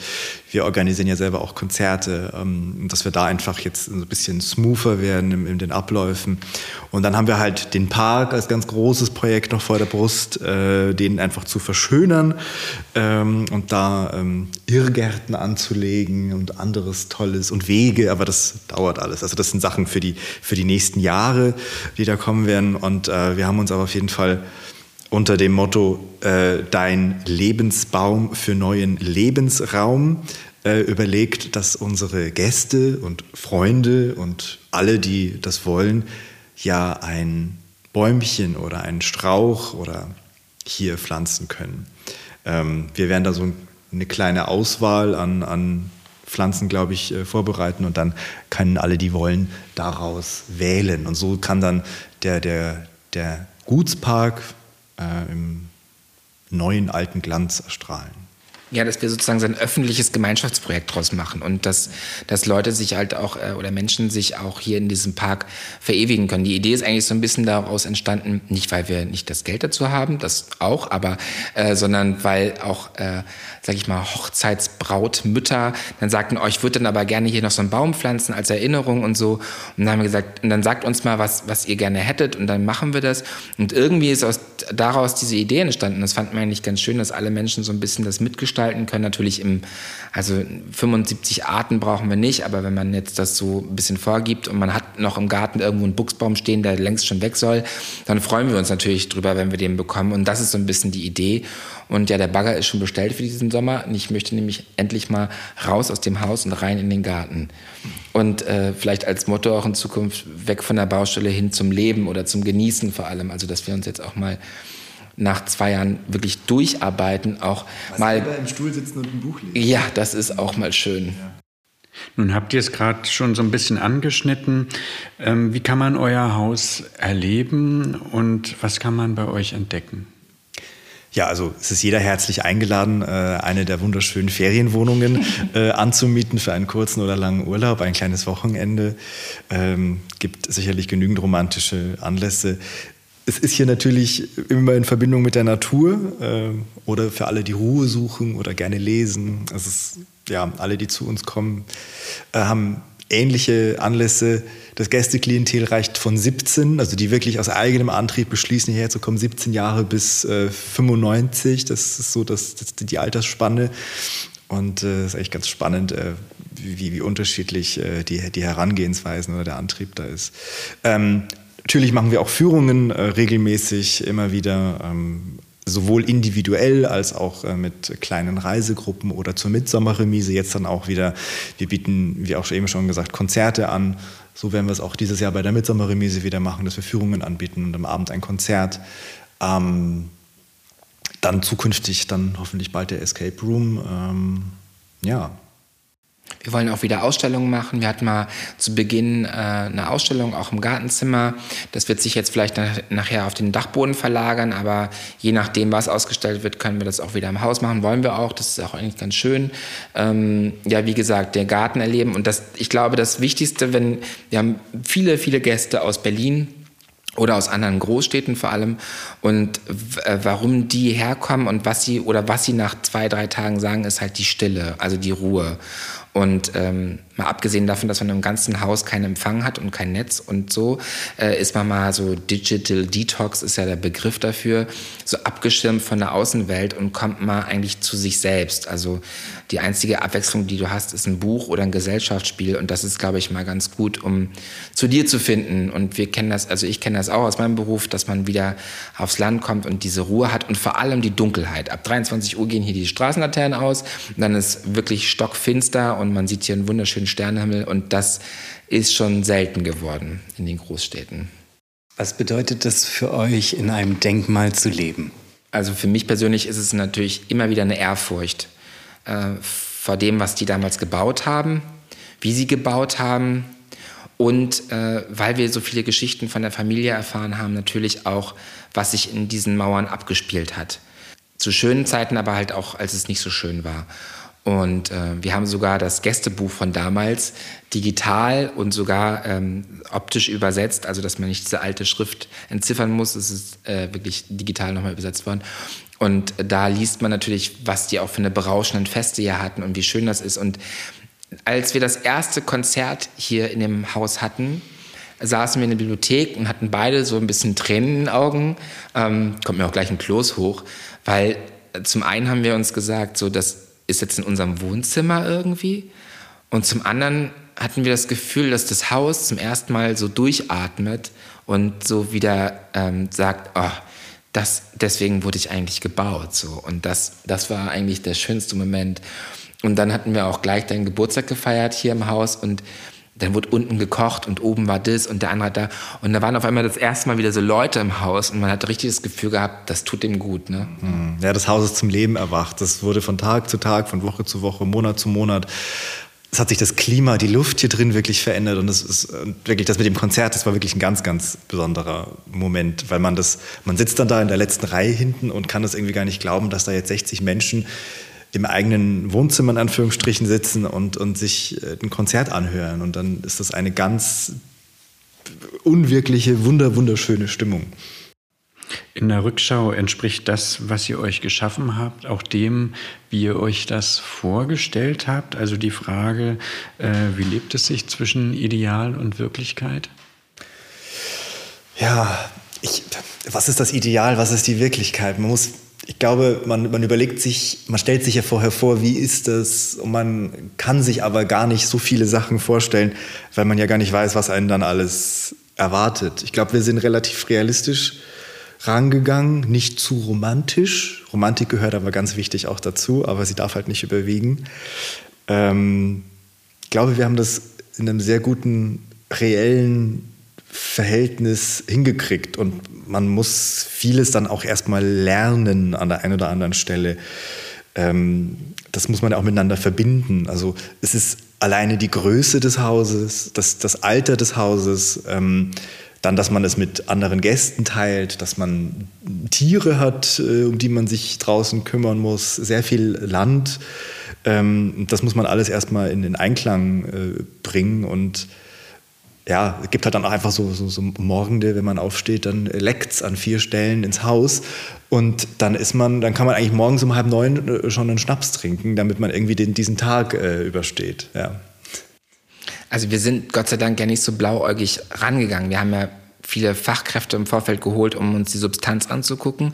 Wir organisieren ja selber auch Konzerte, ähm, dass wir da einfach jetzt ein bisschen smoother werden in, in, den Abläufen. Und dann haben wir halt den Park als ganz großes Projekt noch vor der Brust, äh, den einfach zu verschönern ähm, und da ähm, Irrgärten anzulegen und anderes Tolles und Wege, aber das dauert alles. Also das sind Sachen für die, für die nächsten Jahre, die da kommen werden. Und äh, wir haben uns aber auf jeden Fall unter dem Motto äh, Dein Lebensbaum für neuen Lebensraum äh, überlegt, dass unsere Gäste und Freunde und alle, die das wollen, ja ein Bäumchen oder einen Strauch oder hier pflanzen können. Ähm, wir werden da so eine kleine Auswahl an, an Pflanzen, glaube ich, äh, vorbereiten und dann können alle, die wollen, daraus wählen. Und so kann dann der, der, der Gutspark äh, im neuen alten Glanz erstrahlen. Ja, dass wir sozusagen so ein öffentliches Gemeinschaftsprojekt draus machen und dass, dass Leute sich halt auch äh, oder Menschen sich auch hier in diesem Park verewigen können. Die Idee ist eigentlich so ein bisschen daraus entstanden, nicht weil wir nicht das Geld dazu haben, das auch, aber äh, sondern weil auch, äh, sag ich mal, Hochzeitsbrautmütter dann sagten, oh, würde dann aber gerne hier noch so einen Baum pflanzen als Erinnerung und so. Und dann haben wir gesagt, und dann sagt uns mal, was, was ihr gerne hättet und dann machen wir das. Und irgendwie ist aus, daraus diese Idee entstanden. Das fand man eigentlich ganz schön, dass alle Menschen so ein bisschen das mitgestalten gestalten können. Natürlich im, also 75 Arten brauchen wir nicht, aber wenn man jetzt das so ein bisschen vorgibt und man hat noch im Garten irgendwo einen Buchsbaum stehen, der längst schon weg soll, dann freuen wir uns natürlich drüber, wenn wir den bekommen. Und das ist so ein bisschen die Idee. Und ja, der Bagger ist schon bestellt für diesen Sommer. Und ich möchte nämlich endlich mal raus aus dem Haus und rein in den Garten. Und äh, vielleicht als Motto auch in Zukunft weg von der Baustelle hin zum Leben oder zum Genießen vor allem. Also, dass wir uns jetzt auch mal nach zwei Jahren wirklich durcharbeiten, auch Was mal im Stuhl sitzen und ein Buch lesen. Ja, das ist auch mal schön. Ja. Nun habt ihr es gerade schon so ein bisschen angeschnitten. Ähm, wie kann man euer Haus erleben und was kann man bei euch entdecken? Ja, also es ist jeder herzlich eingeladen, äh, eine der wunderschönen Ferienwohnungen (laughs) äh, anzumieten für einen kurzen oder langen Urlaub, ein kleines Wochenende. Ähm, gibt sicherlich genügend romantische Anlässe. Es ist hier natürlich immer in Verbindung mit der Natur äh, oder für alle, die Ruhe suchen oder gerne lesen. Es ist, ja, alle, die zu uns kommen, haben ähnliche Anlässe. Das Gästeklientel reicht von 17, also die wirklich aus eigenem Antrieb beschließen, hierher zu kommen, 17 Jahre bis äh, 95. Das ist so das, das die Altersspanne. Und es äh, ist eigentlich ganz spannend, äh, wie, wie unterschiedlich äh, die, die Herangehensweisen oder der Antrieb da ist. Ähm, natürlich machen wir auch Führungen äh, regelmäßig, immer wieder. Ähm, sowohl individuell als auch äh, mit kleinen Reisegruppen oder zur Mitsommerremise jetzt dann auch wieder. Wir bieten, wie auch eben schon gesagt, Konzerte an. So werden wir es auch dieses Jahr bei der Mitsommerremise wieder machen, dass wir Führungen anbieten und am Abend ein Konzert. Ähm, dann zukünftig dann hoffentlich bald der Escape Room. Ähm, ja, wir wollen auch wieder Ausstellungen machen. Wir hatten mal zu Beginn äh, eine Ausstellung auch im Gartenzimmer. Das wird sich jetzt vielleicht nach, nachher auf den Dachboden verlagern, aber je nachdem, was ausgestellt wird, können wir das auch wieder im Haus machen. Wollen wir auch. Das ist auch eigentlich ganz schön. Ähm, ja, wie gesagt, der Garten erleben. Und das, ich glaube, das Wichtigste, wenn wir haben viele, viele Gäste aus Berlin, oder aus anderen Großstädten vor allem und äh, warum die herkommen und was sie oder was sie nach zwei drei Tagen sagen ist halt die Stille also die Ruhe und ähm, mal abgesehen davon, dass man im ganzen Haus keinen Empfang hat und kein Netz und so, äh, ist man mal so Digital Detox ist ja der Begriff dafür, so abgeschirmt von der Außenwelt und kommt mal eigentlich zu sich selbst. Also die einzige Abwechslung, die du hast, ist ein Buch oder ein Gesellschaftsspiel und das ist, glaube ich, mal ganz gut, um zu dir zu finden. Und wir kennen das, also ich kenne das auch aus meinem Beruf, dass man wieder aufs Land kommt und diese Ruhe hat und vor allem die Dunkelheit. Ab 23 Uhr gehen hier die Straßenlaternen aus und dann ist wirklich stockfinster und man sieht hier einen wunderschönen Sternenhimmel und das ist schon selten geworden in den Großstädten. Was bedeutet das für euch, in einem Denkmal zu leben? Also für mich persönlich ist es natürlich immer wieder eine Ehrfurcht äh, vor dem, was die damals gebaut haben, wie sie gebaut haben und äh, weil wir so viele Geschichten von der Familie erfahren haben, natürlich auch, was sich in diesen Mauern abgespielt hat. Zu schönen Zeiten, aber halt auch, als es nicht so schön war. Und äh, wir haben sogar das Gästebuch von damals digital und sogar ähm, optisch übersetzt, also dass man nicht diese alte Schrift entziffern muss. Es ist äh, wirklich digital nochmal übersetzt worden. Und da liest man natürlich, was die auch für eine berauschenden Feste hier hatten und wie schön das ist. Und als wir das erste Konzert hier in dem Haus hatten, saßen wir in der Bibliothek und hatten beide so ein bisschen Tränen in den Augen. Ähm, kommt mir auch gleich ein Kloß hoch, weil zum einen haben wir uns gesagt, so dass ist jetzt in unserem Wohnzimmer irgendwie. Und zum anderen hatten wir das Gefühl, dass das Haus zum ersten Mal so durchatmet und so wieder ähm, sagt, oh, das, deswegen wurde ich eigentlich gebaut. So. Und das, das war eigentlich der schönste Moment. Und dann hatten wir auch gleich deinen Geburtstag gefeiert hier im Haus und dann wurde unten gekocht und oben war das und der andere da. Und da waren auf einmal das erste Mal wieder so Leute im Haus und man hat richtig das Gefühl gehabt, das tut dem gut. Ne? Hm. Ja, das Haus ist zum Leben erwacht. Das wurde von Tag zu Tag, von Woche zu Woche, Monat zu Monat. Es hat sich das Klima, die Luft hier drin wirklich verändert und das ist wirklich das mit dem Konzert, das war wirklich ein ganz, ganz besonderer Moment, weil man das, man sitzt dann da in der letzten Reihe hinten und kann das irgendwie gar nicht glauben, dass da jetzt 60 Menschen im eigenen Wohnzimmer in Anführungsstrichen sitzen und, und sich äh, ein Konzert anhören. Und dann ist das eine ganz unwirkliche, wunder, wunderschöne Stimmung. In der Rückschau entspricht das, was ihr euch geschaffen habt, auch dem, wie ihr euch das vorgestellt habt? Also die Frage, äh, wie lebt es sich zwischen Ideal und Wirklichkeit? Ja, ich, was ist das Ideal, was ist die Wirklichkeit? Man muss ich glaube, man, man überlegt sich, man stellt sich ja vorher vor, wie ist das? Und man kann sich aber gar nicht so viele Sachen vorstellen, weil man ja gar nicht weiß, was einen dann alles erwartet. Ich glaube, wir sind relativ realistisch rangegangen, nicht zu romantisch. Romantik gehört aber ganz wichtig auch dazu, aber sie darf halt nicht überwiegen. Ähm, ich glaube, wir haben das in einem sehr guten, reellen Verhältnis hingekriegt und man muss vieles dann auch erstmal lernen an der einen oder anderen Stelle. ähm, das muss man auch miteinander verbinden. Also es ist alleine die Größe des Hauses, das, das Alter des Hauses, ähm, dann, dass man es mit anderen Gästen teilt, dass man Tiere hat, äh, um die man sich draußen kümmern muss, sehr viel Land. Ähm, das muss man alles erstmal in den Einklang äh, bringen und ja, es gibt halt dann auch einfach so, so, so Morgende, wenn man aufsteht, dann leckt's an vier Stellen ins Haus und dann ist man, dann kann man eigentlich morgens um halb neun äh, schon einen Schnaps trinken, damit man irgendwie den, diesen Tag äh, übersteht. Ja. Also wir sind Gott sei Dank ja nicht so blauäugig rangegangen. Wir haben ja viele Fachkräfte im Vorfeld geholt, um uns die Substanz anzugucken.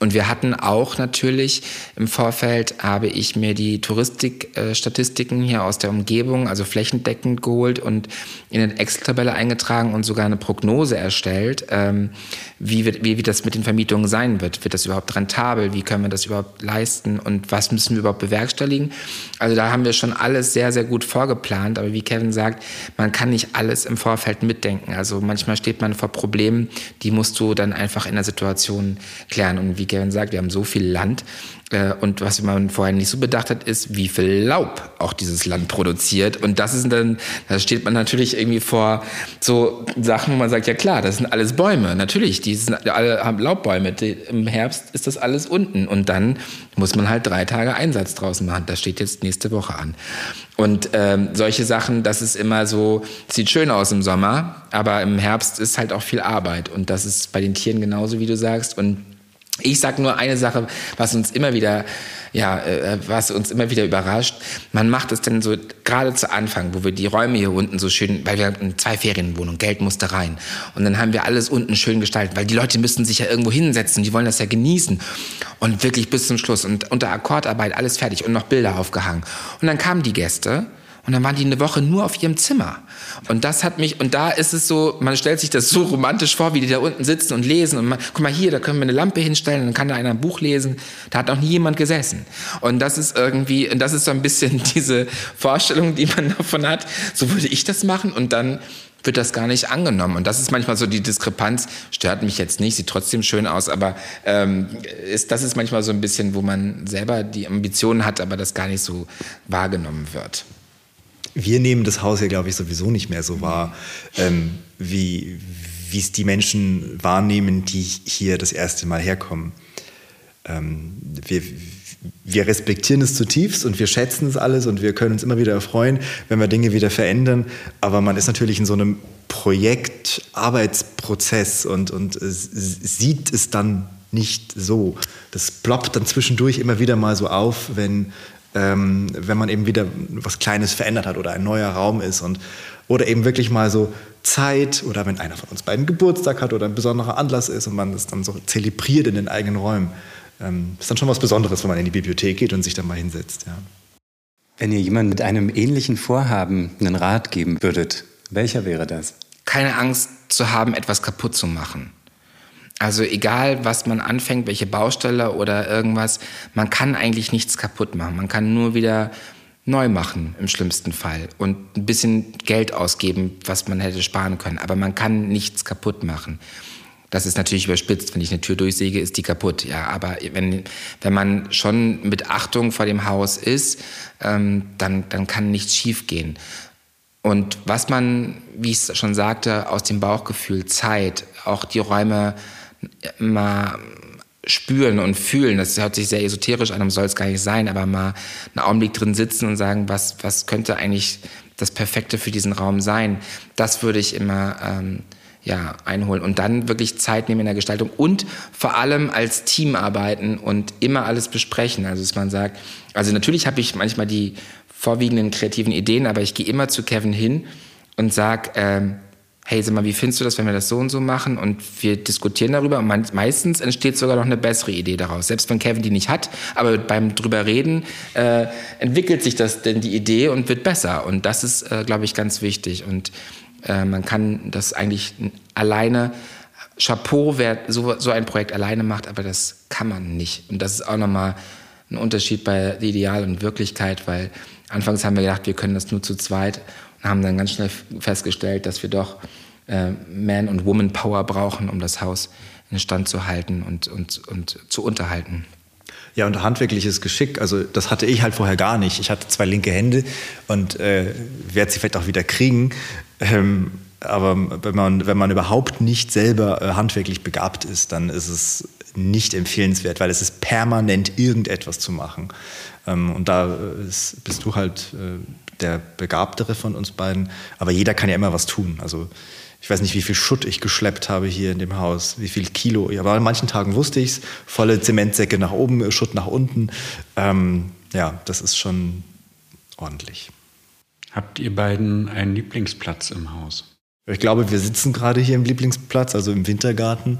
Und wir hatten auch natürlich im Vorfeld, habe ich mir die Touristikstatistiken hier aus der Umgebung, also flächendeckend geholt und in eine Excel-Tabelle eingetragen und sogar eine Prognose erstellt, ähm, wie, wird, wie, wie das mit den Vermietungen sein wird. Wird das überhaupt rentabel? Wie können wir das überhaupt leisten? Und was müssen wir überhaupt bewerkstelligen? Also da haben wir schon alles sehr, sehr gut vorgeplant. Aber wie Kevin sagt, man kann nicht alles im Vorfeld mitdenken. Also manchmal steht man vor vor Problemen, die musst du dann einfach in der Situation klären. Und wie Kevin sagt, wir haben so viel Land, äh, und was man vorher nicht so bedacht hat, ist, wie viel Laub auch dieses Land produziert. Und das ist dann, da steht man natürlich irgendwie vor so Sachen, wo man sagt, ja klar, das sind alles Bäume. Natürlich, die sind alle haben Laubbäume. Im Herbst ist das alles unten. Und dann muss man halt drei Tage Einsatz draußen machen. Das steht jetzt nächste Woche an. Und ähm, solche Sachen, das ist immer so, sieht schön aus im Sommer, aber im Herbst ist halt auch viel Arbeit. Und das ist bei den Tieren genauso, wie du sagst. Und ich sage nur eine Sache, was uns immer wieder, ja, äh, was uns immer wieder überrascht. Man macht es dann so gerade zu Anfang, wo wir die Räume hier unten so schön, weil wir hatten zwei Ferienwohnungen, Geld musste rein. Und dann haben wir alles unten schön gestaltet, weil die Leute müssten sich ja irgendwo hinsetzen, die wollen das ja genießen. Und wirklich bis zum Schluss und unter Akkordarbeit alles fertig und noch Bilder aufgehangen. Und dann kamen die Gäste und dann waren die eine Woche nur auf ihrem Zimmer. Und das hat mich, und da ist es so, man stellt sich das so romantisch vor, wie die da unten sitzen und lesen. Und man, guck mal hier, da können wir eine Lampe hinstellen, dann kann da einer ein Buch lesen. Da hat auch nie jemand gesessen. Und das ist irgendwie, und das ist so ein bisschen (laughs) diese Vorstellung, die man davon hat. So würde ich das machen. Und dann wird das gar nicht angenommen. Und das ist manchmal so die Diskrepanz, stört mich jetzt nicht, sieht trotzdem schön aus, aber ähm, ist, das ist manchmal so ein bisschen, wo man selber die Ambitionen hat, aber das gar nicht so wahrgenommen wird wir nehmen das Haus ja, glaube ich, sowieso nicht mehr so wahr, ähm, wie es die Menschen wahrnehmen, die hier das erste Mal herkommen. Ähm, wir, wir respektieren es zutiefst und wir schätzen es alles und wir können uns immer wieder erfreuen, wenn wir Dinge wieder verändern. Aber man ist natürlich in so einem Projekt, Arbeitsprozess und, und sieht es dann nicht so. Das ploppt dann zwischendurch immer wieder mal so auf, wenn ähm, wenn man eben wieder was Kleines verändert hat oder ein neuer Raum ist und oder eben wirklich mal so Zeit oder wenn einer von uns beiden Geburtstag hat oder ein besonderer Anlass ist und man das dann so zelebriert in den eigenen Räumen. Ähm, ist dann schon was Besonderes, wenn man in die Bibliothek geht und sich dann mal hinsetzt. Ja. Wenn ihr jemandem mit einem ähnlichen Vorhaben einen Rat geben würdet, welcher wäre das? Keine Angst zu haben, etwas kaputt zu machen. Also egal, was man anfängt, welche Baustelle oder irgendwas, man kann eigentlich nichts kaputt machen. Man kann nur wieder neu machen im schlimmsten Fall und ein bisschen Geld ausgeben, was man hätte sparen können. Aber man kann nichts kaputt machen. Das ist natürlich überspitzt. Wenn ich eine Tür durchsäge, ist die kaputt. Ja, aber wenn, wenn man schon mit Achtung vor dem Haus ist, ähm, dann, dann kann nichts schiefgehen. Und was man, wie ich es schon sagte, aus dem Bauchgefühl, Zeit, auch die Räume mal spüren und fühlen. Das hört sich sehr esoterisch an, soll es gar nicht sein, aber mal einen Augenblick drin sitzen und sagen, was, was könnte eigentlich das Perfekte für diesen Raum sein. Das würde ich immer ähm, ja, einholen und dann wirklich Zeit nehmen in der Gestaltung und vor allem als Team arbeiten und immer alles besprechen. Also dass man sagt, also natürlich habe ich manchmal die vorwiegenden kreativen Ideen, aber ich gehe immer zu Kevin hin und sage, ähm, hey, sag mal, wie findest du das, wenn wir das so und so machen? Und wir diskutieren darüber und meistens entsteht sogar noch eine bessere Idee daraus. Selbst wenn Kevin die nicht hat, aber beim drüber reden äh, entwickelt sich das denn die Idee und wird besser. Und das ist, äh, glaube ich, ganz wichtig. Und äh, man kann das eigentlich alleine, Chapeau, wer so, so ein Projekt alleine macht, aber das kann man nicht. Und das ist auch nochmal ein Unterschied bei Ideal und Wirklichkeit, weil anfangs haben wir gedacht, wir können das nur zu zweit haben dann ganz schnell festgestellt, dass wir doch äh, Man- und Woman-Power brauchen, um das Haus in Stand zu halten und, und, und zu unterhalten. Ja, und handwerkliches Geschick, also das hatte ich halt vorher gar nicht. Ich hatte zwei linke Hände und äh, werde sie vielleicht auch wieder kriegen. Ähm, aber wenn man, wenn man überhaupt nicht selber äh, handwerklich begabt ist, dann ist es nicht empfehlenswert, weil es ist permanent irgendetwas zu machen. Ähm, und da äh, ist, bist du halt äh, der Begabtere von uns beiden. Aber jeder kann ja immer was tun. Also ich weiß nicht, wie viel Schutt ich geschleppt habe hier in dem Haus, wie viel Kilo. Aber an manchen Tagen wusste ich es. Volle Zementsäcke nach oben, Schutt nach unten. Ähm, ja, das ist schon ordentlich. Habt ihr beiden einen Lieblingsplatz im Haus? Ich glaube, wir sitzen gerade hier im Lieblingsplatz, also im Wintergarten.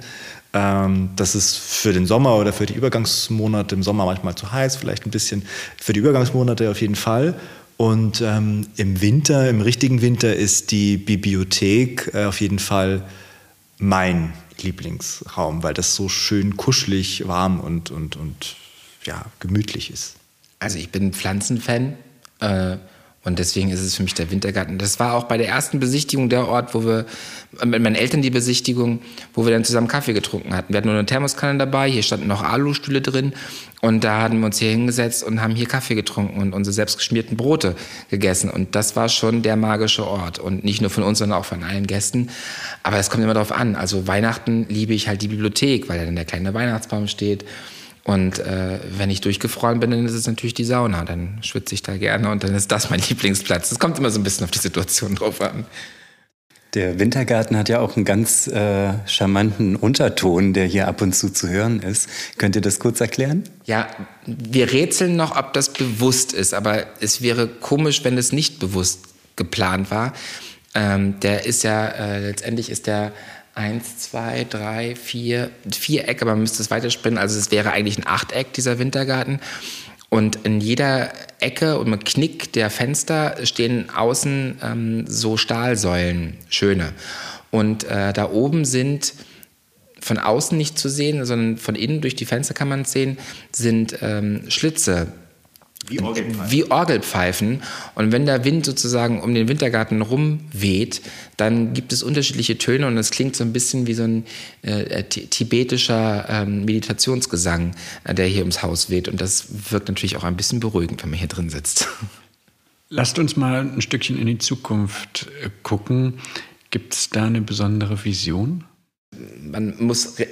Ähm, das ist für den Sommer oder für die Übergangsmonate im Sommer manchmal zu heiß, vielleicht ein bisschen. Für die Übergangsmonate auf jeden Fall. Und ähm, im Winter, im richtigen Winter, ist die Bibliothek äh, auf jeden Fall mein Lieblingsraum, weil das so schön kuschelig, warm und, und, und ja, gemütlich ist. Also ich bin Pflanzenfan. Äh und deswegen ist es für mich der Wintergarten. Das war auch bei der ersten Besichtigung der Ort, wo wir mit meinen Eltern die Besichtigung, wo wir dann zusammen Kaffee getrunken hatten. Wir hatten nur eine Thermoskanne dabei, hier standen noch Alustühle drin und da hatten wir uns hier hingesetzt und haben hier Kaffee getrunken und unsere selbstgeschmierten Brote gegessen. Und das war schon der magische Ort. Und nicht nur von uns, sondern auch von allen Gästen. Aber es kommt immer darauf an. Also Weihnachten liebe ich halt die Bibliothek, weil da dann der kleine Weihnachtsbaum steht. Und äh, wenn ich durchgefroren bin, dann ist es natürlich die Sauna. Dann schwitze ich da gerne und dann ist das mein (laughs) Lieblingsplatz. Es kommt immer so ein bisschen auf die Situation drauf an. Der Wintergarten hat ja auch einen ganz äh, charmanten Unterton, der hier ab und zu zu hören ist. Könnt ihr das kurz erklären? Ja, wir rätseln noch, ob das bewusst ist, aber es wäre komisch, wenn es nicht bewusst geplant war. Ähm, der ist ja, äh, letztendlich ist der eins, zwei, drei, vier, vier Ecke, man müsste es weiterspinnen. Also es wäre eigentlich ein Achteck, dieser Wintergarten. Und in jeder Ecke und mit Knick der Fenster stehen außen ähm, so Stahlsäulen, schöne. Und äh, da oben sind von außen nicht zu sehen, sondern von innen durch die Fenster kann man es sehen, sind ähm, Schlitze wie Orgelpfeifen. Wie Orgelpfeifen. Und wenn der Wind sozusagen um den Wintergarten rumweht, dann gibt es unterschiedliche Töne und es klingt so ein bisschen wie so ein äh, tibetischer ähm, Meditationsgesang, äh, der hier ums Haus weht. Und das wirkt natürlich auch ein bisschen beruhigend, wenn man hier drin sitzt. Lasst uns mal ein Stückchen in die Zukunft äh, gucken. Gibt es da eine besondere Vision? Man muss re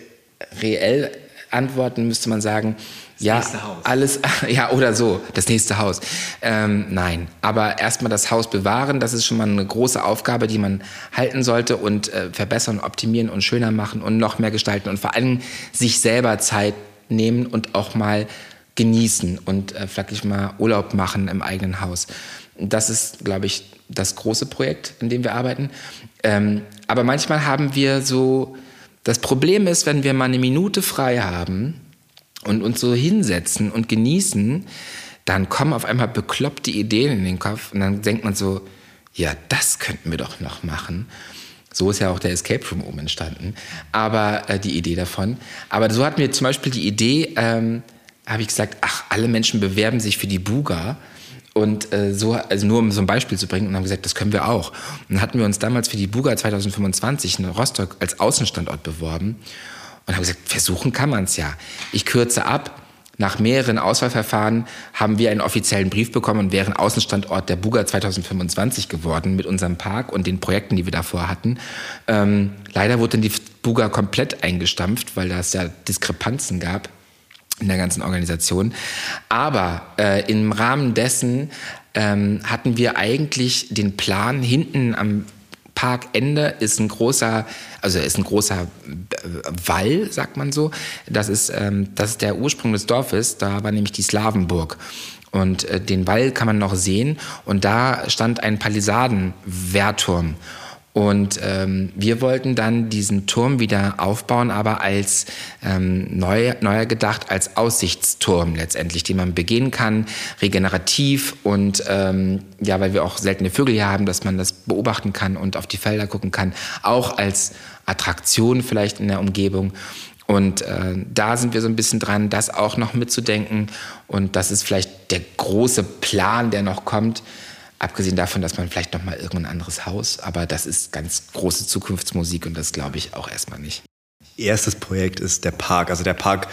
reell antworten, müsste man sagen, das ja, alles, (laughs) ja, oder so, das nächste Haus. Ähm, nein, aber erstmal das Haus bewahren, das ist schon mal eine große Aufgabe, die man halten sollte und äh, verbessern, optimieren und schöner machen und noch mehr gestalten und vor allem sich selber Zeit nehmen und auch mal genießen und äh, vielleicht mal Urlaub machen im eigenen Haus. Das ist, glaube ich, das große Projekt, in dem wir arbeiten. Ähm, aber manchmal haben wir so, das Problem ist, wenn wir mal eine Minute frei haben, und uns so hinsetzen und genießen, dann kommen auf einmal bekloppte Ideen in den Kopf und dann denkt man so, ja, das könnten wir doch noch machen. So ist ja auch der Escape Room oben entstanden. Aber äh, die Idee davon. Aber so hatten wir zum Beispiel die Idee, ähm, habe ich gesagt, ach, alle Menschen bewerben sich für die Buga. Und äh, so, also nur um so ein Beispiel zu bringen, und haben gesagt, das können wir auch. Und dann hatten wir uns damals für die Buga 2025 in Rostock als Außenstandort beworben. Und habe gesagt, versuchen kann man es ja. Ich kürze ab. Nach mehreren Auswahlverfahren haben wir einen offiziellen Brief bekommen und wären Außenstandort der Buga 2025 geworden mit unserem Park und den Projekten, die wir davor hatten. Ähm, leider wurde dann die Buga komplett eingestampft, weil es ja Diskrepanzen gab in der ganzen Organisation. Aber äh, im Rahmen dessen ähm, hatten wir eigentlich den Plan, hinten am Parkende ist ein großer, also ist ein großer äh, Wall, sagt man so. Das ist, ähm, das ist der Ursprung des Dorfes. Da war nämlich die Slawenburg. Und äh, den Wall kann man noch sehen. Und da stand ein Palisadenwehrturm. Und ähm, wir wollten dann diesen Turm wieder aufbauen, aber als ähm, neu, neuer gedacht, als Aussichtsturm letztendlich, den man begehen kann, regenerativ und ähm, ja, weil wir auch seltene Vögel hier haben, dass man das beobachten kann und auf die Felder gucken kann, auch als Attraktion vielleicht in der Umgebung. Und äh, da sind wir so ein bisschen dran, das auch noch mitzudenken. Und das ist vielleicht der große Plan, der noch kommt Abgesehen davon, dass man vielleicht noch mal irgendein anderes Haus, aber das ist ganz große Zukunftsmusik und das glaube ich auch erstmal nicht. erstes Projekt ist der Park. Also der Park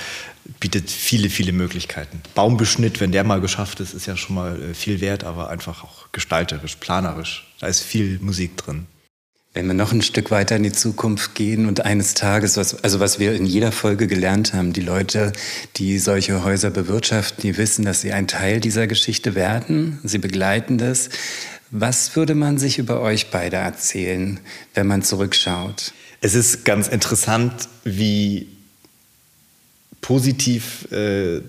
bietet viele, viele Möglichkeiten. Baumbeschnitt, wenn der mal geschafft ist, ist ja schon mal äh, viel wert, aber einfach auch gestalterisch, planerisch. Da ist viel Musik drin. Wenn wir noch ein Stück weiter in die Zukunft gehen und eines Tages, was, also was wir in jeder Folge gelernt haben, die Leute, die solche Häuser bewirtschaften, die wissen, dass sie ein Teil dieser Geschichte werden, sie begleiten das. Was würde man sich über euch beide erzählen, wenn man zurückschaut? Es ist ganz interessant, wie positiv äh,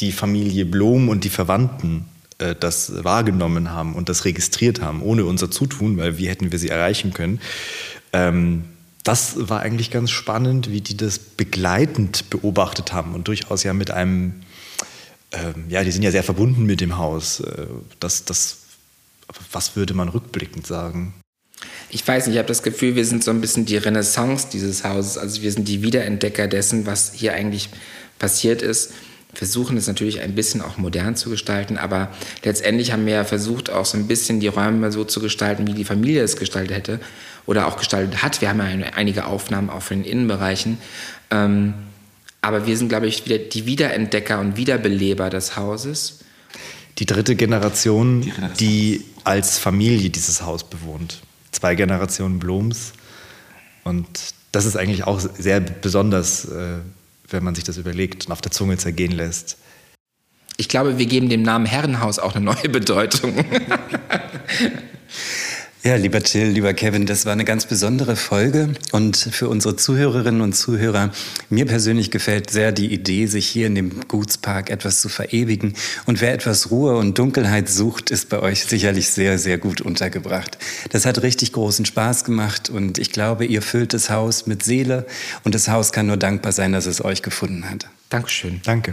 die Familie Blom und die Verwandten das wahrgenommen haben und das registriert haben, ohne unser Zutun, weil wie hätten wir sie erreichen können. Ähm, das war eigentlich ganz spannend, wie die das begleitend beobachtet haben und durchaus ja mit einem, ähm, ja, die sind ja sehr verbunden mit dem Haus. Äh, das, das, was würde man rückblickend sagen? Ich weiß nicht, ich habe das Gefühl, wir sind so ein bisschen die Renaissance dieses Hauses. Also wir sind die Wiederentdecker dessen, was hier eigentlich passiert ist versuchen es natürlich ein bisschen auch modern zu gestalten, aber letztendlich haben wir ja versucht, auch so ein bisschen die Räume so zu gestalten, wie die Familie es gestaltet hätte oder auch gestaltet hat. Wir haben ja einige Aufnahmen auch für den Innenbereichen. Ähm, aber wir sind, glaube ich, wieder die Wiederentdecker und Wiederbeleber des Hauses. Die dritte Generation, die, die als Familie dieses Haus bewohnt. Zwei Generationen Bloms. Und das ist eigentlich auch sehr besonders, äh, wenn man sich das überlegt und auf der Zunge zergehen lässt. Ich glaube, wir geben dem Namen Herrenhaus auch eine neue Bedeutung. (laughs) Ja, lieber Till, lieber Kevin, das war eine ganz besondere Folge und für unsere Zuhörerinnen und Zuhörer, mir persönlich gefällt sehr die Idee, sich hier in dem Gutspark etwas zu verewigen und wer etwas Ruhe und Dunkelheit sucht, ist bei euch sicherlich sehr, sehr gut untergebracht. Das hat richtig großen Spaß gemacht und ich glaube, ihr füllt das Haus mit Seele und das Haus kann nur dankbar sein, dass es euch gefunden hat. Dankeschön. Danke.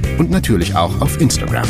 und natürlich auch auf Instagram.